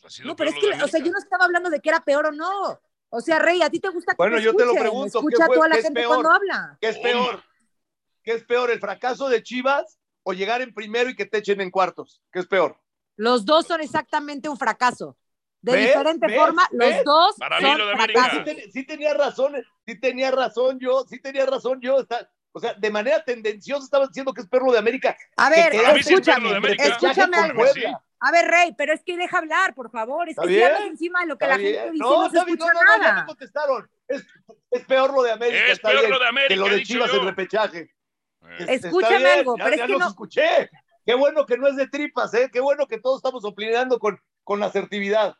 Pues no, pero es que, o sea, yo no estaba hablando de que era peor o no. O sea, Rey, a ti te gusta que Bueno, yo te lo pregunto. Escucha a toda la gente cuando habla. ¿Qué es peor? ¿Qué es peor, el fracaso de Chivas o llegar en primero y que te echen en cuartos? ¿Qué es peor? Los dos son exactamente un fracaso. De diferente forma, los dos Para son mí lo de América. Sí, tenía razón, sí tenía razón yo, sí tenía razón yo. Está, o sea, de manera tendenciosa estaban diciendo que es perro de América. A ver, escúchame, escúchame algo. A ver, Rey, pero es que deja hablar, por favor. Es que si hablas encima de lo que la gente dice, no, no se escucha no, no, nada. No, contestaron. Es, es, peor lo de América. Es peor lo de América. Que lo de Chivas en repechaje. Eh. Escúchame algo, ya, pero ya es que no. escuché. Qué bueno que no es de tripas, ¿eh? Qué bueno que todos estamos opinando con, con asertividad.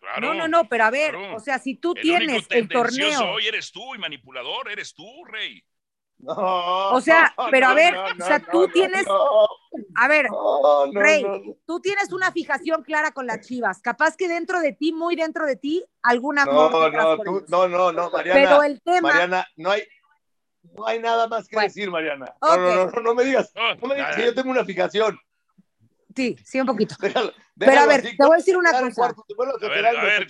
Claro, no, no, no, pero a ver, o sea, si tú el tienes el torneo. Hoy eres tú y manipulador, eres tú, Rey. No, o sea, pero a ver, o sea, tú tienes, a ver, Rey, tú tienes una fijación clara con las Chivas. Capaz que dentro de ti, muy dentro de ti, alguna no, no, no, no, no, Mariana. Pero el tema, Mariana, no hay, no hay nada más que decir, Mariana. No, no, no, no, me digas, no me digas que yo tengo una fijación. Sí, sí, un poquito. pero a ver, te voy a decir una cosa. a ver, a ver,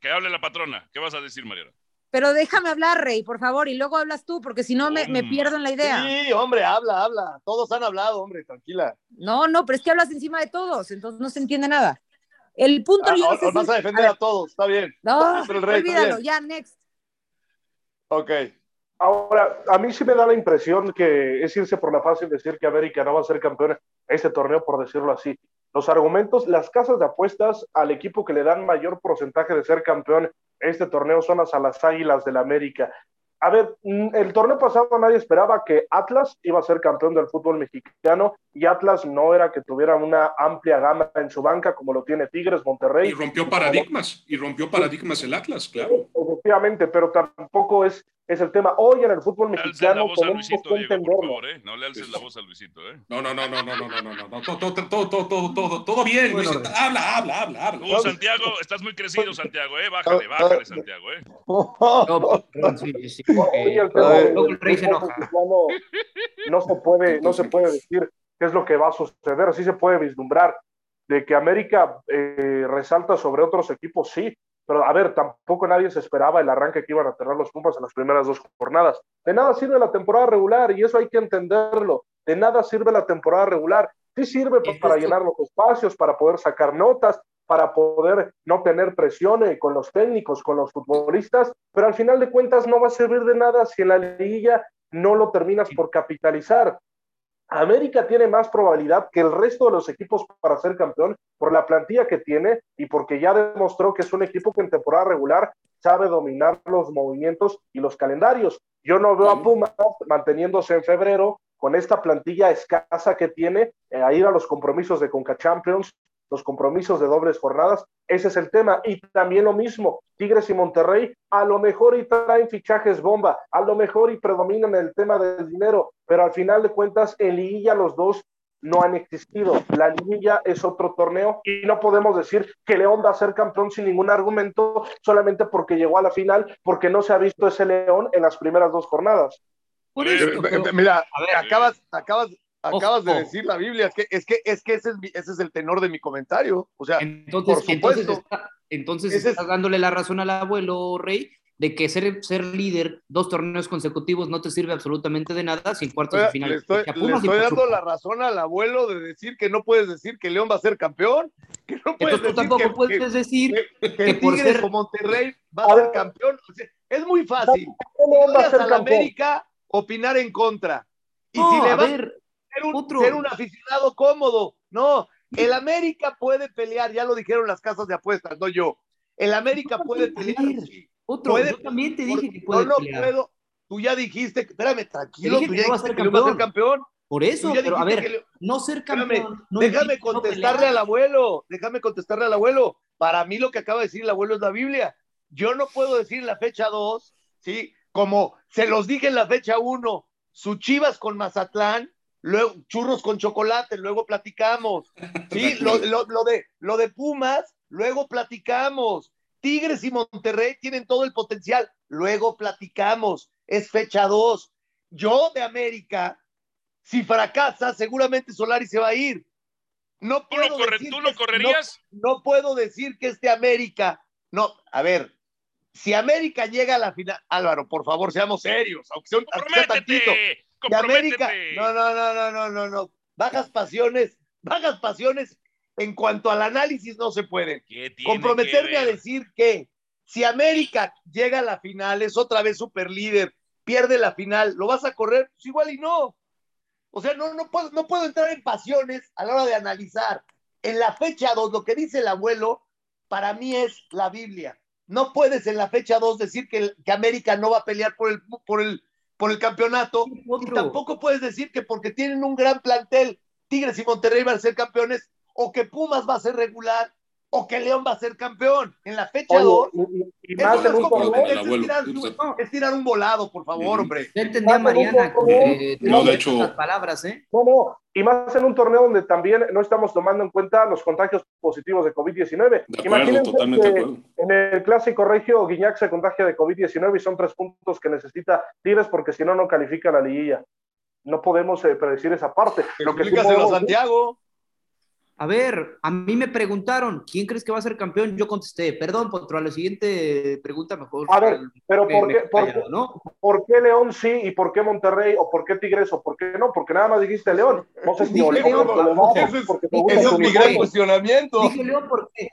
que hable la patrona. ¿Qué vas a decir, Mariana? Pero déjame hablar, Rey, por favor, y luego hablas tú, porque si no me, me, pierdo en la idea. Sí, hombre, habla, habla. Todos han hablado, hombre, tranquila. No, no, pero es que hablas encima de todos, entonces no se entiende nada. El punto ah, yo no vas a defender a, todos, está bien. No, el rey, olvídalo, ya, next. Ok. Ahora, a mí sí me da la impresión que es irse por la fácil decir que América no va a ser campeón este torneo, por decirlo así. Los argumentos, las casas de apuestas al equipo que le dan mayor porcentaje de ser campeón este torneo son las, a las Águilas del la América. A ver, mm, el torneo pasado nadie esperaba que Atlas iba a ser campeón del fútbol mexicano y Atlas no era que tuviera una amplia gama en su banca como lo tiene Tigres, Monterrey. Y rompió paradigmas, y rompió paradigmas el Atlas, claro. Efectivamente, pero tampoco es es el tema. Hoy en el fútbol mexicano tenemos que entenderlo. ¿eh? No le alces la voz a Luisito, ¿eh? No, no, no, no, no, no, no, no, no, todo, todo, todo, todo, todo, todo bien, Luisito. Habla, habla, habla, habla. Tú, Santiago, estás muy crecido, Santiago, ¿eh? Bájale, bájale, Santiago, ¿eh? No, sí, sí, El mexicano no se puede, no se puede decir qué es lo que va a suceder. Sí se puede vislumbrar de que América eh, resalta sobre otros equipos, sí, pero a ver, tampoco nadie se esperaba el arranque que iban a tener los Pumas en las primeras dos jornadas. De nada sirve la temporada regular y eso hay que entenderlo. De nada sirve la temporada regular. Sí sirve para llenar los espacios, para poder sacar notas, para poder no tener presión eh, con los técnicos, con los futbolistas, pero al final de cuentas no va a servir de nada si en la liguilla no lo terminas por capitalizar. América tiene más probabilidad que el resto de los equipos para ser campeón por la plantilla que tiene y porque ya demostró que es un equipo que en temporada regular sabe dominar los movimientos y los calendarios. Yo no veo a Pumas manteniéndose en febrero con esta plantilla escasa que tiene eh, a ir a los compromisos de Conca Champions los compromisos de dobles jornadas, ese es el tema. Y también lo mismo, Tigres y Monterrey, a lo mejor y traen fichajes bomba, a lo mejor y predominan el tema del dinero, pero al final de cuentas, en liguilla los dos no han existido. La liguilla es otro torneo y no podemos decir que León va a ser campeón sin ningún argumento solamente porque llegó a la final, porque no se ha visto ese León en las primeras dos jornadas. Mira, acabas, acabas, acabas de decir la Biblia, es que, es que, es que ese, es ese es el tenor de mi comentario. O sea, entonces, entonces, entonces estás dándole la razón al abuelo Rey de que ser, ser líder dos torneos consecutivos no te sirve absolutamente de nada sin cuartos de final. Le estoy, dando la razón al abuelo de decir que no puedes decir que León va a ser campeón. Que no puedes Entonces tú tampoco puedes decir que, que, por ser... Monterrey va a, ser campeón. es muy fácil. Si a, la América, opinar en contra. Y si le va a ver, ser un, ser un aficionado cómodo. No, el América puede pelear, ya lo dijeron las casas de apuestas, no yo. El América puede pelear. Otro, yo también te dije que puede no, no puedo. Tú ya dijiste, espérame, tranquilo, tú ya va a ser campeón. Por eso, pero a ver, no ser campeón. déjame contestarle al abuelo, déjame contestarle al abuelo. Para mí lo que acaba de decir el abuelo es la Biblia. Yo no puedo decir la fecha 2, ¿sí? Como se los dije en la fecha 1, su Chivas con Mazatlán, luego churros con chocolate, luego platicamos. ¿Sí? lo, lo, lo, de, lo de Pumas, luego platicamos. Tigres y Monterrey tienen todo el potencial. Luego platicamos. Es fecha 2. Yo de América, si fracasa, seguramente Solari se va a ir. No puedo ¿Tú, lo, decir ¿tú lo correrías? No, no, puedo decir que este América. No, a ver. Si América llega a la final, Álvaro, por favor, seamos serios, aunque sea, aunque sea tantito. Si América, no, no, no, no, no, no, no. Bajas pasiones, bajas pasiones en cuanto al análisis no se puede. Comprometerme a decir que si América llega a la final, es otra vez super líder, pierde la final, ¿lo vas a correr? Pues igual y no. O sea, no, no, puedo, no puedo entrar en pasiones a la hora de analizar. En la fecha 2, lo que dice el abuelo, para mí es la Biblia. No puedes en la fecha 2 decir que, que, América no va a pelear por el, por el, por el campeonato. Y tampoco puedes decir que porque tienen un gran plantel, Tigres y Monterrey van a ser campeones, o que Pumas va a ser regular o que León va a ser campeón en la fecha 2. Y, más es, es, tirar un volado, por favor, hombre. Ya entendí a Mariana que no, de hecho, las palabras, ¿eh? No, no, y más en un torneo donde también no estamos tomando en cuenta los contagios positivos de COVID-19. Imagínense que en el clásico regio Guiñac se contagia de COVID-19 y son tres puntos que necesita Tigres porque si no, no califica la liguilla. No podemos eh, predecir esa parte. Lo que sí podemos, Santiago. A ver, a mí me preguntaron, ¿quién crees que va a ser campeón? Yo contesté, perdón, Potro, a la siguiente pregunta mejor. A ver, pero ¿por qué, por, qué, ¿no? ¿por qué, León sí y por qué Monterrey o por qué Tigres o por qué no? Porque nada más dijiste León. No sé si León, León es, porque eso es mi gran cuestionamiento. Dije León porque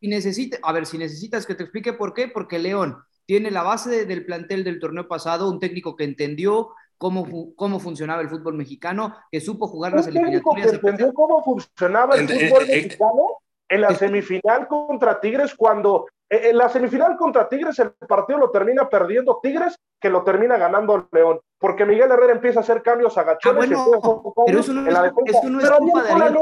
y necesita, a ver, si necesitas que te explique por qué, porque León tiene la base del plantel del torneo pasado, un técnico que entendió cómo, cómo funcionaba el fútbol mexicano, que supo jugar las eliminatorias. entendió cómo funcionaba el fútbol mexicano en la semifinal contra Tigres cuando en la semifinal contra Tigres el partido lo termina perdiendo Tigres que lo termina ganando León porque Miguel Herrera empieza a hacer cambios agachones ah, bueno, pero eso no, es, eso no es culpa de Ariel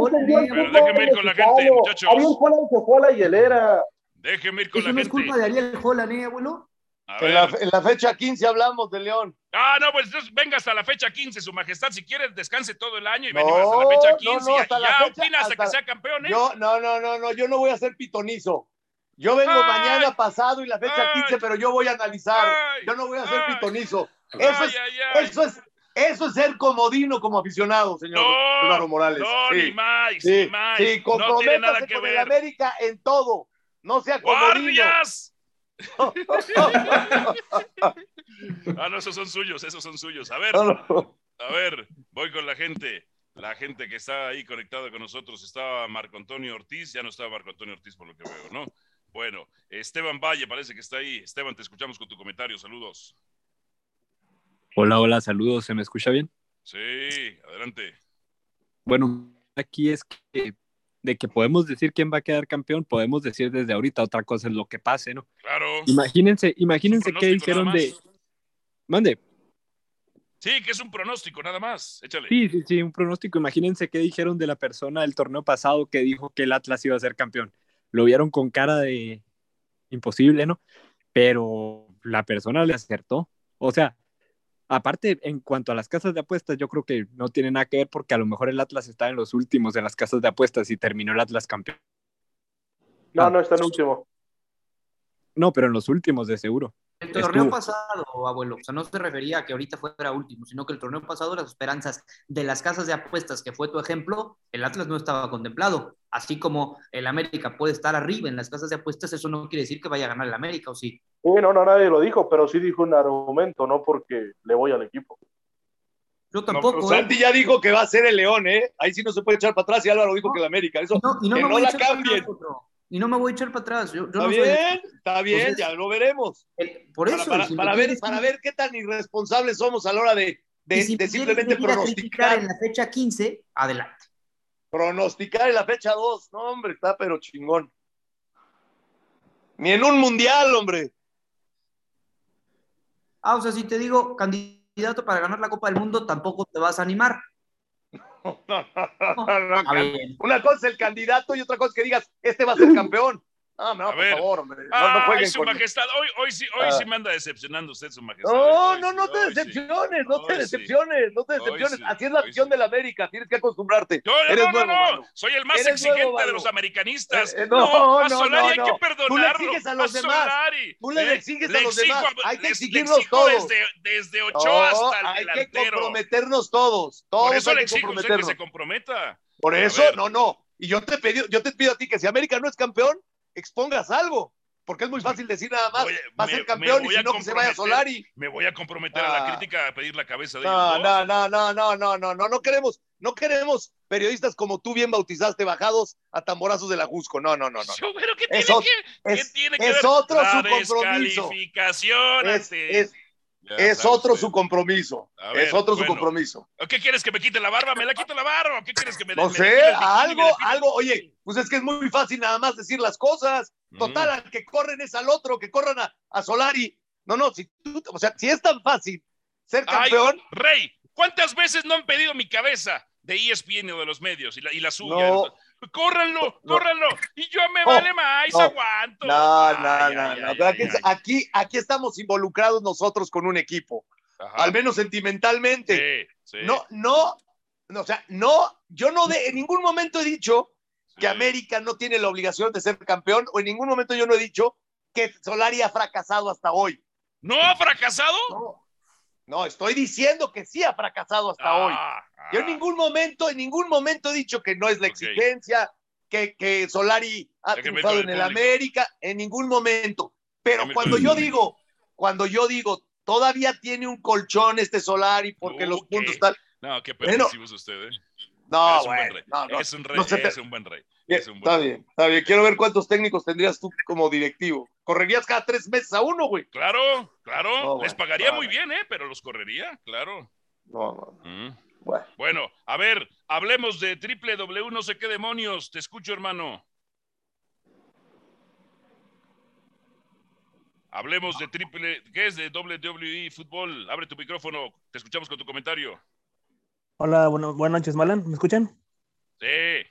Déjeme ir con la gente, muchachos. Ariel Holland se fue a la hielera. Déjeme ir con ¿Eso la no gente. es culpa de Ariel Holland, ¿eh, abuelo? En la, en la, fecha 15 hablamos de León. Ah, no, pues entonces venga hasta la fecha 15, su majestad. Si quiere, descanse todo el año y no, venimos hasta la fecha 15. No, no, hasta y ya fecha, opina hasta, hasta que sea campeón, ¿eh? Yo, no, no, no, no, yo no voy a ser pitonizo. Yo vengo ay, mañana pasado y la fecha ay, 15, pero yo voy a analizar. Ay, yo no voy a ser pitonizo. Eso es, eso es, eso es ser comodino como aficionado, señor no, Morales. No, sí, ni más, sí, ni más. Sí, comprométase no con ver. el América en todo. No sea comodino. ¡Guardias! Ah, no, esos son suyos, esos son suyos. A ver, a ver, voy con la gente. La gente que está ahí conectada con nosotros estaba Marco Antonio Ortiz, ya no estaba Marco Antonio Ortiz por lo que veo, ¿no? Bueno, Esteban Valle parece que está ahí. Esteban, te escuchamos con tu comentario, saludos. Hola, hola, saludos, ¿se me escucha bien? Sí, adelante. Bueno, aquí es que de que podemos decir quién va a quedar campeón, podemos decir desde ahorita, otra cosa es lo que pase, ¿no? Claro. Imagínense, imagínense qué dijeron de... Mande. Sí, que es un pronóstico, nada más. Échale. Sí, sí, sí, un pronóstico. Imagínense qué dijeron de la persona del torneo pasado que dijo que el Atlas iba a ser campeón. Lo vieron con cara de imposible, ¿no? Pero la persona le acertó. O sea, aparte, en cuanto a las casas de apuestas, yo creo que no tiene nada que ver porque a lo mejor el Atlas está en los últimos de las casas de apuestas y terminó el Atlas campeón. No, no está en último. No, pero en los últimos de seguro. El torneo pasado, abuelo, o sea, no se refería a que ahorita fuera último, sino que el torneo pasado las esperanzas de las casas de apuestas, que fue tu ejemplo, el Atlas no estaba contemplado. Así como el América puede estar arriba en las casas de apuestas, eso no quiere decir que vaya a ganar el América, ¿o sí? Sí, no, no, nadie lo dijo, pero sí dijo un argumento, no porque le voy al equipo. Yo tampoco. No, ¿eh? Santi ya dijo que va a ser el León, ¿eh? Ahí sí no se puede echar para atrás y Álvaro dijo que el América. Eso, no, y no que no la cambien y no me voy a echar para atrás. Yo, está bien, está bien, ya lo veremos. por eso. Para, para, ver, para ver qué tan irresponsables somos a la hora de, de, simplemente pronosticar. En la fecha 15, adelante. Pronosticar en la fecha 2, no, hombre, está pero chingón. Ni en un mundial, hombre. Ah, o sea, si te digo candidato para ganar la Copa del Mundo, tampoco te vas a animar. Una cosa es el candidato y otra cosa es que digas, este va a ser campeón. No, no, por favor, hombre. No, Ay, su majestad, hoy, hoy, sí, hoy sí ah. me anda decepcionando usted, su majestad. No, no, no te decepciones, no te decepciones, no te decepciones. Así es la visión de la América, tienes que acostumbrarte. No, no, Eres no, no, soy el más exigente de los americanistas. Eh, eh, no, a Solari hay que perdonarlo. Tú le exiges a los demás. Tú le exiges a los demás. Hay que exigirnos todos. Desde, Ochoa hasta el delantero. Hay que comprometernos todos. Todos Por eso le exijo que se comprometa. Por eso, no, no. Y yo te, pido, yo te pido a ti que si América no es campeón, expongas algo. Porque es muy fácil decir nada más, va a ser campeón y si no que se vaya Solari. Me voy a comprometer a la ah. crítica a pedir la cabeza de no, ellos. No, no, no, no, no, no, no, no queremos, no queremos periodistas como tú bien bautizaste bajados a tamborazos de la Jusco. No, no, no, no. Pero ¿qué tiene, que, ¿qué tiene que es ver? otro su compromiso. Es, es, es otro su compromiso. es otro su compromiso. ¿Qué quieres que me quite la barba? ¿Me la quito la barba? ¿Qué quieres que me No sé, algo, algo. Oye, pues es que es muy fácil nada más decir las cosas. Total, al que corren es al otro, que corran a, Solari. No, no, si tú, o sea, si es tan fácil ser campeón. Rey, ¿cuántas veces no han pedido mi cabeza de ESPN o de los medios y la, y la suya? No, córranlo, córranlo. Y yo me vale más, aguanto. No, no, no, no. aquí, aquí, estamos involucrados nosotros con un equipo. Al menos sentimentalmente. Sí, sí. No, no, no, o sea, no, yo no de, en ningún momento he dicho que América no tiene la obligación de ser campeón, o en ningún momento yo no he dicho que Solari ha fracasado hasta hoy. ¿No ha fracasado? No, no estoy diciendo que sí ha fracasado hasta ah, hoy. Yo en ah. ningún momento, en ningún momento he dicho que no es la exigencia, que, que Solari ha triunfado en el América, en ningún momento. Pero cuando yo digo, cuando yo digo, todavía tiene un colchón este Solari porque los puntos tal. No, qué permisivo es usted, ¿eh? No, es un buen rey. es un rey, es un buen rey. está bien, está bien. Quiero ver cuántos técnicos tendrías tú como directivo. ¿Correrías cada tres meses a uno, güey? Claro, claro. Les pagaría muy bien, ¿eh? Pero los correría, claro. No, no. Mm. Bueno. bueno, a ver, hablemos de triple W, no sé qué demonios. Te escucho, hermano. Hablemos de triple, ¿qué es de WWE Fútbol? Abre tu micrófono, te escuchamos con tu comentario. Hola, bueno, buenas noches, Malan. ¿Me escuchan? Sí.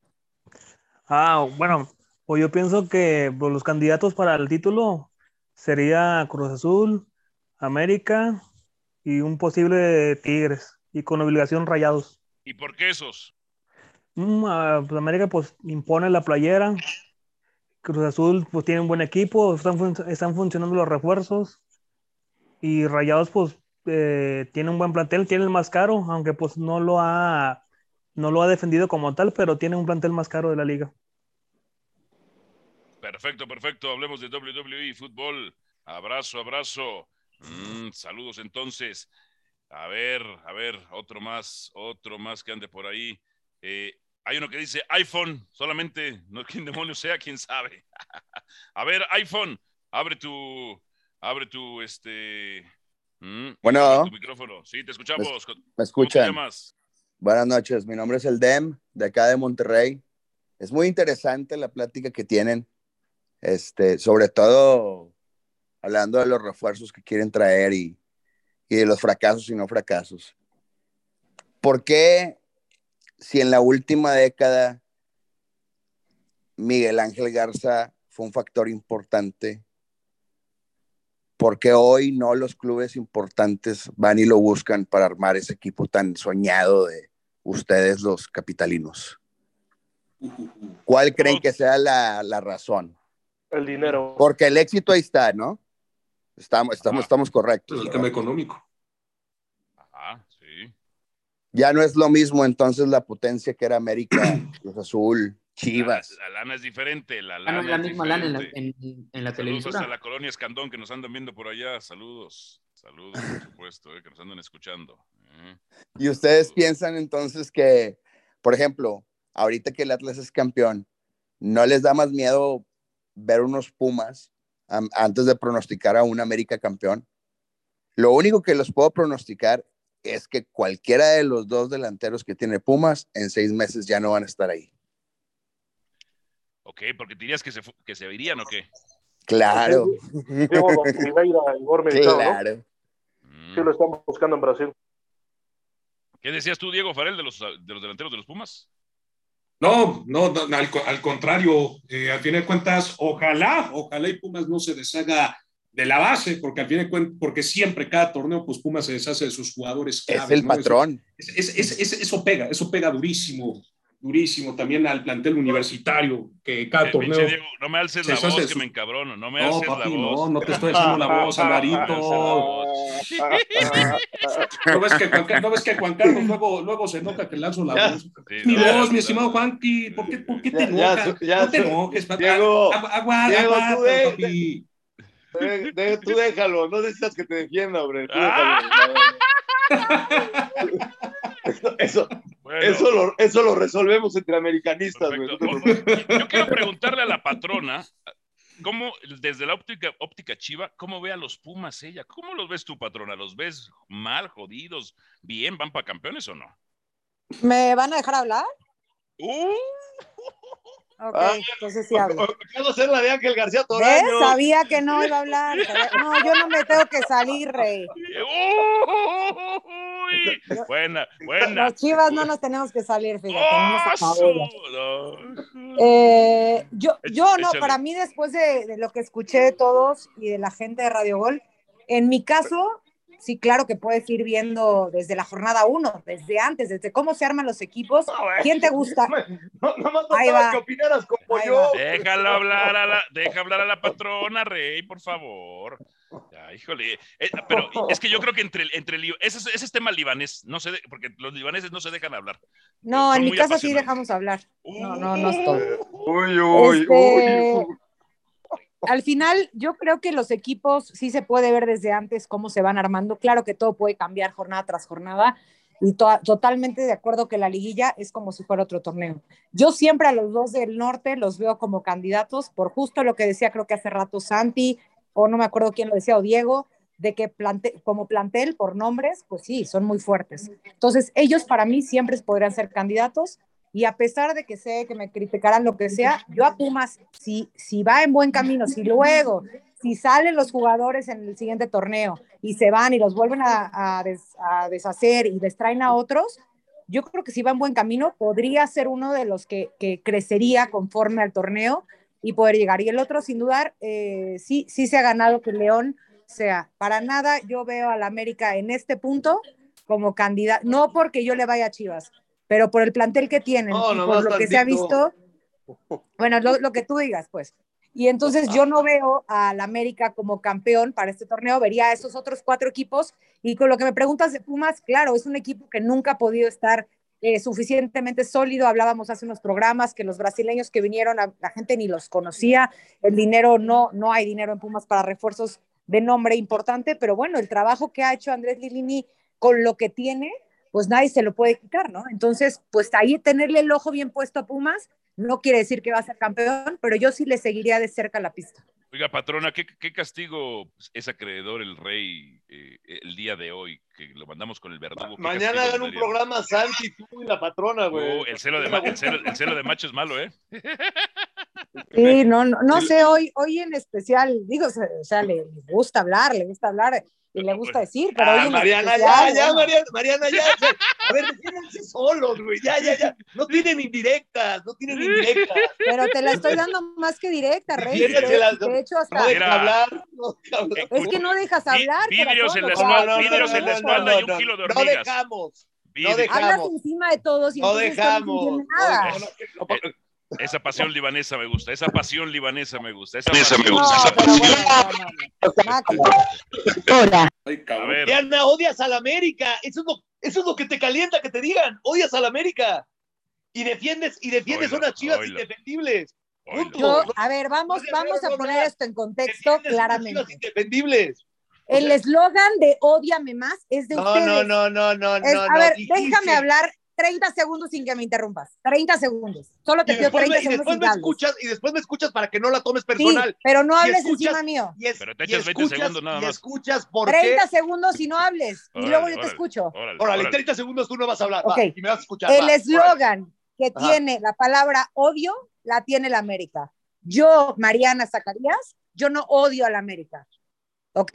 Ah, bueno, pues yo pienso que pues, los candidatos para el título sería Cruz Azul, América y un posible Tigres y con obligación Rayados. ¿Y por qué esos? Mm, ah, pues América pues impone la playera. Cruz Azul pues tiene un buen equipo, están, están funcionando los refuerzos. Y Rayados pues eh, tiene un buen plantel, tiene el más caro, aunque pues no lo ha no lo ha defendido como tal, pero tiene un plantel más caro de la liga. Perfecto, perfecto. Hablemos de WWE fútbol. Abrazo, abrazo. Mm, saludos entonces. A ver, a ver, otro más, otro más que ande por ahí. Eh, hay uno que dice iPhone, solamente, no quién demonios sea, quién sabe. a ver, iPhone, abre tu, abre tu, este, Mm, bueno. Tu micrófono. Sí, te escuchamos. ¿Me, escuchan? Buenas noches, mi nombre es el Dem, de acá de Monterrey. Es muy interesante la plática que tienen, este, sobre todo hablando de los refuerzos que quieren traer y, y de los fracasos y no fracasos. ¿por qué si en la última década Miguel Ángel Garza fue un factor importante, ¿por qué hoy no los clubes importantes van y lo buscan para armar ese equipo tan soñado de ustedes los capitalinos? ¿Cuál creen que sea la, la razón? El dinero. Porque el éxito ahí está, ¿no? Estamos, estamos, estamos correctos. El tema económico. Ajá, sí. Ya no es lo mismo entonces la potencia que era América, Cruz Azul, Chivas. La, la lana es diferente. La Ah, lana no, es la es misma lana en la, diferente. en, en la Saludos televisora. hasta la colonia Escandón que nos andan viendo por allá. Saludos. Saludos, por supuesto, eh, que nos andan escuchando. Eh. Y ustedes piensan entonces que, por ejemplo, ahorita que el Atlas es campeón, ¿no les da más miedo ver unos Pumas antes de pronosticar a un América campeón? Lo único que los puedo pronosticar es que cualquiera de los dos delanteros que tiene Pumas en seis meses ya no van a estar ahí. Ok, porque dirías que se, que se irían o qué. Claro, claro. Mm. Sí, lo estamos buscando en Brasil. ¿Qué decías tú, Diego Farel, de los, de los delanteros de los Pumas? No, no, no, al, al contrario, eh, al fin de cuentas, ojalá, ojalá y Pumas no se deshaga de la base, porque al fin de cuentas, porque siempre cada torneo, pues Pumas se deshace de sus jugadores. Es claves, el ¿no? patrón. Es- es- es- es- eso pega, eso pega durísimo, durísimo también al plantel universitario, que cada Eh, pinche torneo. Diego, no me alces la voz que me encabrono. No me No, alces papi, la no, voz. no te estoy haciendo la voz, Alvarito. ¿No ves que Juan, Ca- no ves que Juan Carlos luego, luego se enoja que lanzo la Ya. voz? Sí, Mi no, voz, mi estimado no. Juanqui, ¿por qué, por qué te enojas? ya, no te ya. enojes, papi. Diego, Agu- aguanta, Diego, aguanta, tú ve- papi. De- de- tú déjalo, no necesitas que te defienda, hombre. Tú Ah. déjalo. Eso, eso, Bueno, eso lo, eso lo resolvemos entre americanistas, no. Yo quiero preguntarle a la patrona, ¿cómo, desde la óptica, óptica chiva, cómo ve a los Pumas ella? ¿Cómo los ves tú, patrona? ¿Los ves mal, jodidos, bien? ¿Van para campeones o no? ¿Me van a dejar hablar? ¡Uh! Ok, Ah. entonces sí hablo. Quiero ser la de Ángel García ¿Ves? Toraño. Sabía que no iba a hablar. No, yo no me tengo que salir, rey. ¡Uy! Buena, buena. Los chivas no nos tenemos que salir, fíjate. No nos ¡Oh, no! Eh, yo, yo no, échale. para mí después de, de lo que escuché de todos y de la gente de Radio Gol, en mi caso, sí, claro que puedes ir viendo desde la jornada uno, desde antes, desde cómo se arman los equipos. ¿Quién te gusta? No, no más Ahí va. que opinaras como Ahí yo. va. Déjalo hablar a la, deja hablar a la patrona, Rey, por favor. Híjole. Eh, pero es que yo creo que entre, entre ese, es- ese es tema libanés, no sé, porque los libaneses no se dejan hablar. No, Son en mi caso sí dejamos hablar. No, no, no es todo. Uy, uy, Este, uy. Al final, yo creo que los equipos sí se puede ver desde antes cómo se van armando. Claro que todo puede cambiar jornada tras jornada y to- totalmente de acuerdo que la liguilla es como si fuera otro torneo. Yo siempre a los dos del norte los veo como candidatos por justo lo que decía creo que hace rato Santi o no me acuerdo quién lo decía o Diego de que plante, como plantel por nombres, pues sí, son muy fuertes. Entonces, ellos para mí siempre podrían ser candidatos y a pesar de que sé que me criticarán lo que sea, yo a Pumas, si, si va en buen camino, si luego, si salen los jugadores en el siguiente torneo y se van y los vuelven a, a des- a deshacer y distraen a otros, yo creo que si va en buen camino, podría ser uno de los que crecería conforme al torneo y poder llegar. Y el otro, sin dudar, eh, sí, sí se ha ganado que León sea. Para nada yo veo al América en este punto como candidato, no porque yo le vaya a Chivas, pero por el plantel que tienen No, por lo que se ha visto, bueno, lo, lo que tú digas, pues. Y entonces yo no veo al América como campeón para este torneo, vería a esos otros cuatro equipos. Y con lo que me preguntas de Pumas, claro, es un equipo que nunca ha podido estar eh, suficientemente sólido. Hablábamos hace unos programas que los brasileños que vinieron, a- la gente ni los conocía. El dinero, no, no hay dinero en Pumas para refuerzos de nombre importante, pero bueno, el trabajo que ha hecho Andrés Lilini con lo que tiene, pues nadie se lo puede quitar, ¿no? Entonces, pues ahí tenerle el ojo bien puesto a Pumas no quiere decir que va a ser campeón, pero yo sí le seguiría de cerca la pista. Oiga, patrona, ¿qué, qué castigo es acreedor el rey eh, el día de hoy? Que lo mandamos con el verdugo. ¿Qué Mañana hagan un programa Santi, tú y la patrona, güey. Oh, el, celo de, el, celo, el celo de macho es malo, ¿eh? Sí, no, no, no sé, hoy, hoy en especial, digo, o sea, le gusta hablar, le gusta hablar y le gusta decir, pero hoy Ah, Mariana, especial, ya, ya, Mariana, Mariana, ya. a ver, defiéndanse solos, güey. Ya, ya, ya. No tienen indirectas, no tienen indirectas. pero te la estoy dando más que directa, Rey. De, hecho, No hasta Mira. hablar. No es que no dejas hablar. vidrios en la espalda, vidrios en la espalda y un kilo de No hormigas. dejamos. Vidrio. no dejamos. Hablas encima de todos y No dejamos. no No Esa pasión libanesa me gusta, esa pasión libanesa me gusta. Esa Esa me pasión- gusta, esa pasión. A ver, Mariana, odias al América. Eso es, lo, eso es lo que te calienta, que te digan. Odias al América. Y defiendes, y defiendes Oila, unas chivas oila. indefendibles. Yo, a ver, vamos, vamos a poner esto en contexto unas chivas claramente. indefendibles. El eslogan de Ódiame más es de No, ustedes. no, no, no, no, Es- no. a ver, dijiste. déjame hablar 30 segundos sin que me interrumpas. 30 segundos. Solo Y te pido después, 30 me, y segundos después sin me escuchas, y después me escuchas para que no la tomes Sí, personal. pero no Y hables escuchas- encima mío. Y es- Pero te y echas 20 escuchas- segundos nada y más. escuchas por qué. 30 segundos y no hables. y Órale, luego yo te órale. escucho. Órale, Órale, órale. 30 segundos tú no vas a hablar. va, Ok. y me vas a escuchar. El va, eslogan que Ajá. tiene la palabra odio la tiene la América. Yo, Mariana Zacarías, yo no odio a la América. ¿Ok?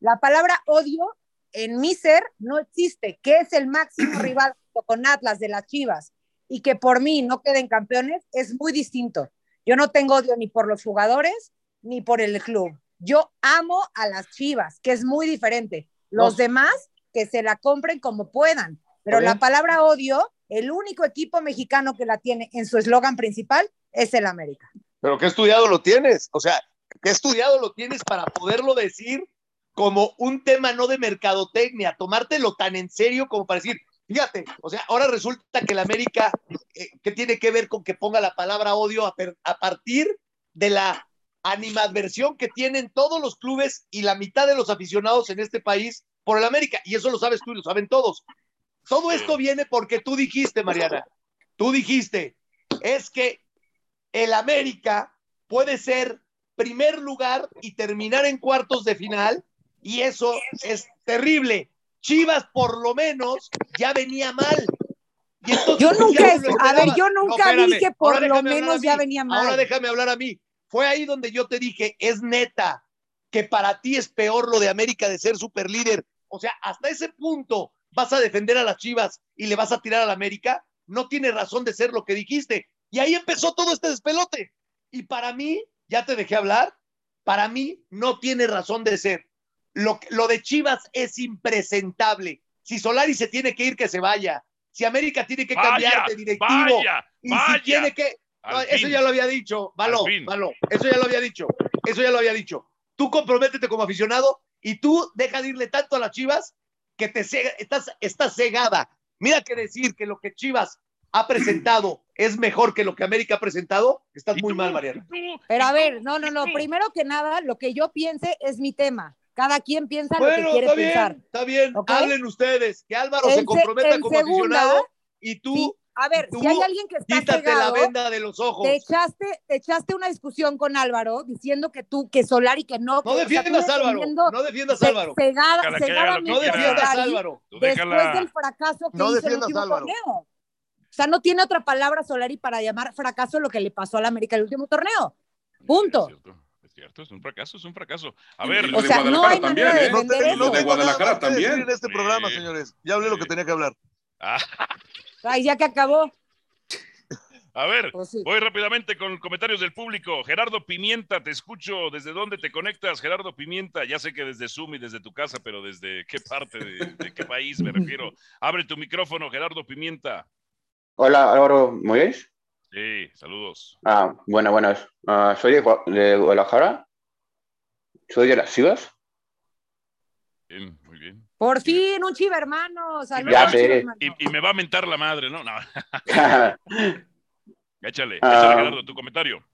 La palabra odio en mi ser no existe, que es el máximo rival con Atlas de las Chivas y que por mí no queden campeones es muy distinto. Yo no tengo odio ni por los jugadores ni por el club. Yo amo a las Chivas, que es muy diferente. Los demás que se la compren como puedan. Pero la palabra odio, el único equipo mexicano que la tiene en su eslogan principal es el América. Pero qué estudiado lo tienes. O sea, qué estudiado lo tienes para poderlo decir como un tema no de mercadotecnia, tomártelo tan en serio como para decir, fíjate, o sea, ahora resulta que el América, eh, ¿qué tiene que ver con que ponga la palabra odio a, per- a partir de la animadversión que tienen todos los clubes y la mitad de los aficionados en este país por el América? Y eso lo sabes tú y lo saben todos. Todo esto viene porque tú dijiste, Mariana, tú dijiste, es que el América puede ser primer lugar y terminar en cuartos de final, y eso es terrible. Chivas, por lo menos, ya venía mal. Y entonces, Yo ya nunca, a ver, yo nunca espérame, dije por lo menos ya venía mal. Ahora déjame hablar a mí. Fue ahí donde yo te dije, es neta, que para ti es peor lo de América de ser super líder. O sea, hasta ese punto vas a defender a las Chivas y le vas a tirar a la América. No tiene razón de ser lo que dijiste. Y ahí empezó todo este despelote. Y para mí, ya te dejé hablar, para mí no tiene razón de ser. Lo, lo de Chivas es impresentable. Si Solari se tiene que ir, que se vaya. Si América tiene que cambiar de directivo. vaya, y vaya. si tiene que. No, eso ya lo había dicho, Valo, eso ya lo había dicho, eso ya lo había dicho. Tú comprométete como aficionado y tú deja de irle tanto a las Chivas que te cega, estás, estás cegada. Mira que decir que lo que Chivas ha presentado es mejor que lo que América ha presentado, estás ¿Y muy tú? mal, Mariana. Pero ¿Y a ver, no, no, ¿Y no. Primero que nada, lo que yo piense es mi tema. Cada quien piensa lo que Bueno, quiere está pensar. bien, está bien. ¿Ok? Hablen ustedes, que Álvaro En se se- comprometa como segunda, aficionado y tú Sí, a ver, tú si hay alguien que está quítate la cegado, venda de los ojos. te echaste, te echaste una discusión con Álvaro diciendo que tú, que Solari, que no. que, No o sea, defiendas Álvaro, no defiendas a ce- Álvaro. que cegadamente No defiendas Solari Álvaro. Después del fracaso que No hizo el defiendas último Álvaro. torneo. O sea, no tiene otra palabra Solari para llamar fracaso lo que le pasó a la América el último torneo. Punto. Es cierto, es un fracaso, es un fracaso. A ver, Lo O de sea, no hay Guadalajara manera de también, ¿eh? Lo eso. de tengo nada Guadalajara más que decir también. en este programa, Sí. señores. Ya hablé lo que tenía que hablar. ah, Ay, ya que acabó. a ver, Pues sí. voy rápidamente con comentarios del público. Gerardo Pimienta, te escucho. ¿Desde dónde te conectas, Gerardo Pimienta? Ya sé que desde Zoom y desde tu casa, pero ¿desde qué parte, de, de qué país me refiero? Abre tu micrófono, Gerardo Pimienta. Hola Álvaro Moyes. Sí, saludos. Ah, buenas, buenas. Ah, soy de, Gua- de Guadalajara. Soy de las Chivas. Bien, muy bien. Por fin, un chiva hermano. Saludos, Ya sé. hermano. Y, y me va a mentar la madre, ¿no? No, échale, échale, Ah. Gerardo, tu comentario.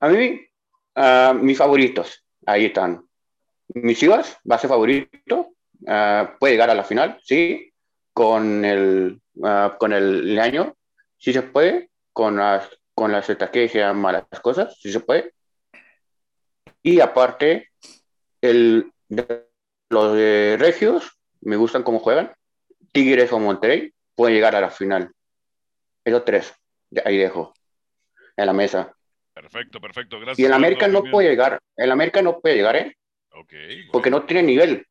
A mí, ah, mis favoritos, ahí están. Mis Chivas, base favorito, ah, puede llegar a la final, sí, con el, con el año, sí se puede, con las, con las estrategias, malas cosas, sí se puede. Y aparte, el, los de Regios, me gustan cómo juegan. Tigres o Monterrey pueden llegar a la final. Esos tres, de ahí dejo, en la mesa. Perfecto, perfecto, gracias. Y el América no puede llegar, el América no puede llegar, ¿eh? Ok. Porque no tiene nivel.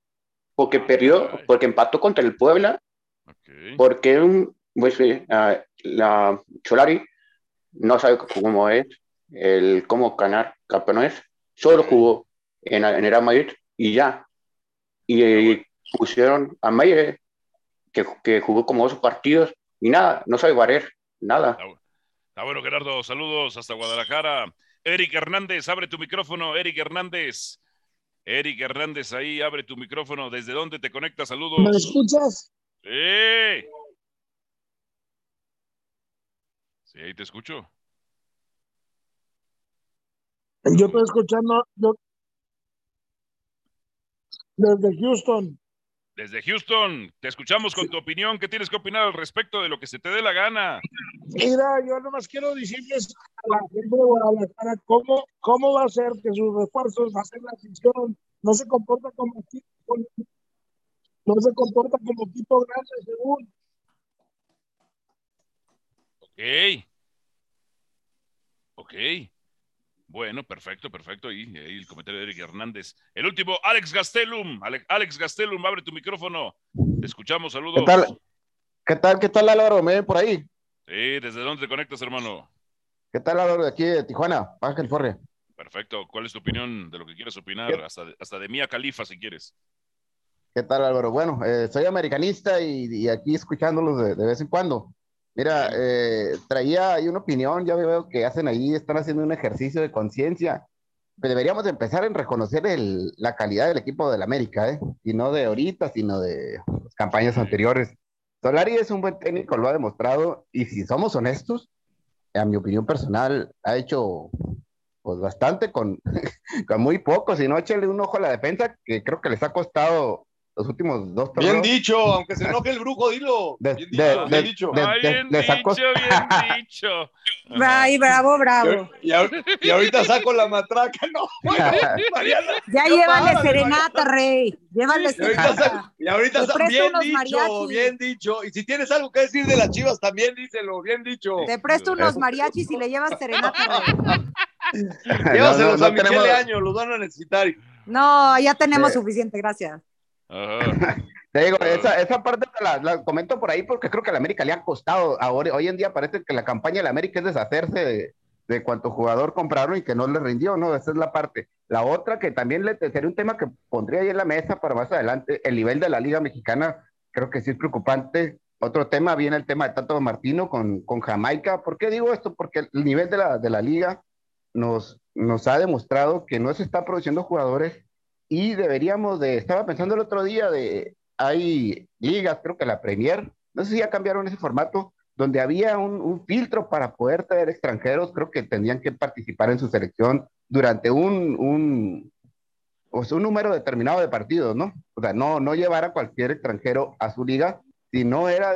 Porque perdió, porque empató contra el Puebla, ok. porque un, pues, eh, ah, la Solari no sabe cómo es, el cómo ganar campeones, solo jugó en, en el Real Madrid y ya. Y eh, pusieron a Meyer, que, que jugó como dos partidos y nada, no sabe barrer, nada. Está bueno, Gerardo. Saludos hasta Guadalajara. Eric Hernández, abre tu micrófono. Eric Hernández. Eric Hernández, ahí abre tu micrófono. ¿Desde dónde te conectas? Saludos. ¿Me escuchas? Sí. Sí, ahí te escucho. Yo estoy escuchando yo- desde Houston. Desde Houston, te escuchamos con tu opinión. ¿Qué tienes que opinar al respecto de lo que se te dé la gana? Mira, yo nomás quiero decirles a la gente de Guadalajara cómo, cómo va a ser que sus refuerzos va a ser la afición. No se comporta como equipo, no se comporta como equipo grande, según. Ok. Ok. Bueno, perfecto, perfecto. Ahí, ahí el comentario de Eric Hernández. El último, Alex Gastelum. Ale- Alex Gastelum, abre tu micrófono. Te escuchamos, saludos. ¿Qué tal? ¿Qué tal? ¿Qué tal, Álvaro? ¿Me ven por ahí? Sí, ¿desde dónde te conectas, hermano? ¿Qué tal, Álvaro? De aquí de Tijuana, Baja California. Perfecto. ¿Cuál es tu opinión de lo que quieres opinar? ¿Qué? Hasta de, hasta de Mía Califa, si quieres. ¿Qué tal, Álvaro? Bueno, eh, soy americanista y, y aquí escuchándolos de, de vez en cuando. Mira, eh, traía ahí una opinión, ya veo que hacen ahí, están haciendo un ejercicio de conciencia. Pero deberíamos de empezar en reconocer el- la calidad del equipo del América, ¿eh? Y no de ahorita, sino de las campañas anteriores. Solari es un buen técnico, lo ha demostrado, y si somos honestos, a mi opinión personal, ha hecho pues bastante con, con muy poco, si no, échale un ojo a la defensa, que creo que les ha costado los últimos dos Bien torneos. dicho, aunque se enoje el brujo, dilo. De- Bien de- dicho, de- bien dicho. de- de- bien dicho, bien. Ay, bravo, bravo. Y, ahor- y ahorita saco la matraca, no, Mariana. Ya ya llévale párale, serenata, rey. Llévale serenata. y ahorita Te sa- presto bien unos dicho, mariachis. bien dicho. Y si tienes algo que decir de las chivas, también díselo, bien dicho. Te presto unos mariachis y le llevas serenata, rey. Llévaselos no, a no Michele tenemos- Año, los van a necesitar. No, ya tenemos Sí. suficiente, gracias. Te digo, esa, esa parte te la, la comento por ahí porque creo que a la América le ha costado. Ahora, hoy en día parece que la campaña de la América es deshacerse de, de cuánto jugador compraron y que no le rindió, ¿no? Esa es la parte. La otra que también le, sería un tema que pondría ahí en la mesa para más adelante, el nivel de la Liga Mexicana, creo que sí es preocupante. Otro tema viene el tema de Tato Martino con, con Jamaica. ¿Por qué digo esto? Porque el nivel de la, de la liga nos, nos ha demostrado que no se están produciendo jugadores y deberíamos de, estaba pensando el otro día de, hay ligas, creo que la Premier, no sé si ya cambiaron ese formato, donde había un, filtro para poder traer extranjeros, creo que tendrían que participar en su selección durante un, un, o un número determinado de partidos, ¿no? O sea, no, no llevar a cualquier extranjero a su liga si no, era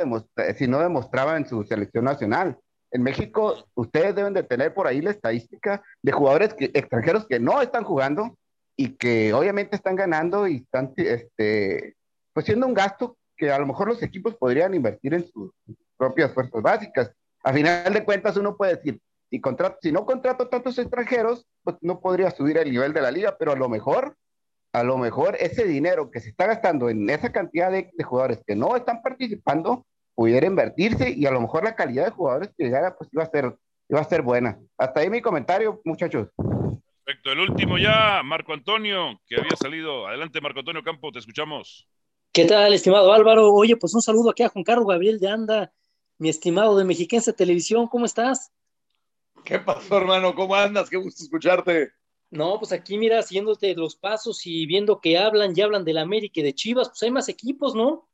si no demostraba en su selección nacional. En México, ustedes deben de tener por ahí la estadística de jugadores extranjeros que no están jugando y que obviamente están ganando y están este, pues siendo un gasto que a lo mejor los equipos podrían invertir en sus propias fuerzas básicas. A final de cuentas, uno puede decir, si, contrato, si no contrato tantos extranjeros, pues no podría subir el nivel de la liga, pero a lo mejor, a lo mejor ese dinero que se está gastando en esa cantidad de, de jugadores que no están participando, pudiera invertirse y a lo mejor la calidad de jugadores que llegara, pues iba a ser, iba a ser buena. Hasta ahí mi comentario, muchachos. Perfecto. El último ya, Marco Antonio, que había salido. Adelante, Marco Antonio Campo, te escuchamos. ¿Qué tal, estimado Álvaro? Oye, pues un saludo aquí a Juan Carlos Gabriel de Anda, mi estimado de Mexiquense Televisión, ¿cómo estás? ¿Qué pasó, hermano? ¿Cómo andas? Qué gusto escucharte. No, pues aquí mira, siguiéndote los pasos y viendo que hablan y hablan del América y de Chivas, pues hay más equipos, ¿no?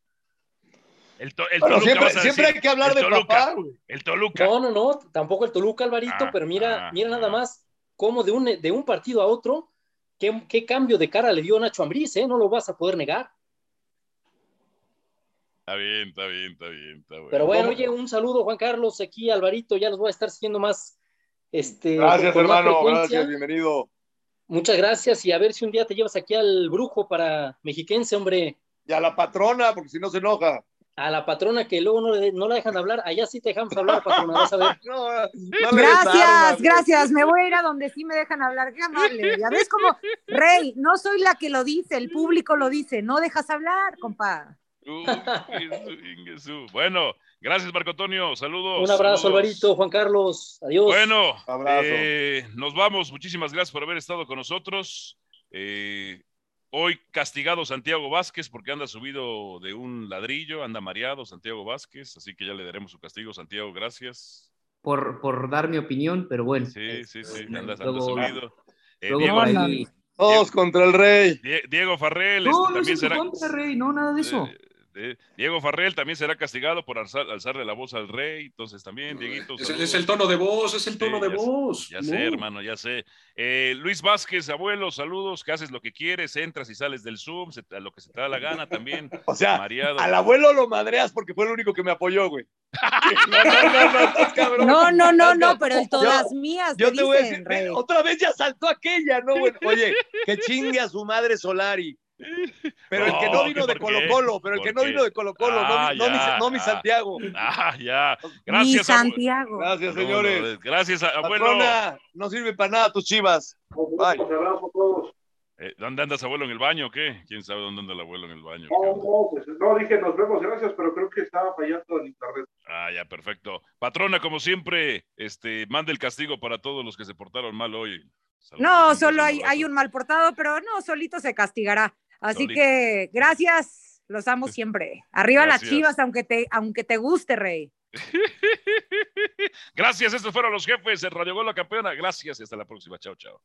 El, to- el Bueno, Toluca, siempre, hay que hablar El de Toluca. papá, güey. El Toluca. No, no, no, tampoco el Toluca, Alvarito, Ah, pero mira, ah, mira ah. nada más cómo de un, de un partido a otro, qué, qué cambio de cara le dio Nacho Ambriz, ¿eh? No lo vas a poder negar. Está bien, está bien, está bien. Está bueno. Pero bueno, oye, un saludo, Juan Carlos, aquí Alvarito, ya los voy a estar siguiendo más. Este, Gracias, hermano. Gracias, bienvenido. Muchas gracias y a ver si un día te llevas aquí al brujo para mexiquense, hombre. Y a la patrona, porque si no se enoja. A la patrona que luego no, le- no la dejan hablar, allá sí te dejamos hablar, patrona, vas a ver. No, no le Gracias, gracias. Me voy a ir a donde sí me dejan hablar. Qué amable. Ya ves como, Rey, no soy la que lo dice, el público lo dice. No dejas hablar, compa. Uy. Bueno, gracias Marco Antonio, saludos. Un abrazo, saludos. Alvarito, Juan Carlos, adiós. Bueno, Abrazo. eh, nos vamos. Muchísimas gracias por haber estado con nosotros. Eh, hoy castigado Santiago Vázquez porque anda subido de un ladrillo, anda mareado Santiago Vázquez, así que ya le daremos su castigo. Santiago, gracias. Por, por dar mi opinión, pero bueno. Sí, sí, sí, este, anda, anda luego- subido. Eh, luego Diego, ahí- Todos contra el rey. Die- Diego Farrell No, este, no también será. contra, Rey, no, nada de eso. Eh, Diego Farrell también será castigado por alzar- alzarle la voz al rey, entonces también, Dieguito. Es, el tono de voz, es el Sí, tono de ya sé, voz. Ya No. sé, hermano, ya sé. Eh, Luis Vázquez, abuelo, saludos, que haces lo que quieres, entras y sales del Zoom, se a lo que se te da la gana también. O sea, mareado. al abuelo lo madreas porque fue el único que me apoyó, güey. No, no, no, no, pero en todas mías. Yo te voy a decir, Rey. otra vez ya saltó aquella, ¿no? Bueno, oye, que chingue a su madre Solari. Pero el que no No, vino de ¿por Colo? Colo, pero el que ¿Por no vino de Colo Colo, no, Ah, mi- no, mi, mi ah. Santiago. Ah, ya. Gracias, abu- Santiago. Gracias, No, no, señores. gracias, abuelo. Patrona, no sirve para nada tus chivas. Bye. Abrazo a todos. Eh, ¿Dónde andas, abuelo, en el baño o qué? ¿Quién sabe dónde anda el abuelo en el baño? No, no, pues, no, dije nos vemos, gracias, pero creo que estaba fallando el internet. Ah, ya, perfecto. Patrona, como siempre, este, mande el castigo para todos los que se portaron mal hoy. Saludos, No, solo hay un mal portado, pero no, solito se castigará. Así que gracias, los amo siempre. Arriba las chivas, aunque te, aunque te guste, Rey. Gracias, estos fueron los jefes de Radio Gol La Campeona. Gracias y hasta la próxima. Chao, chao.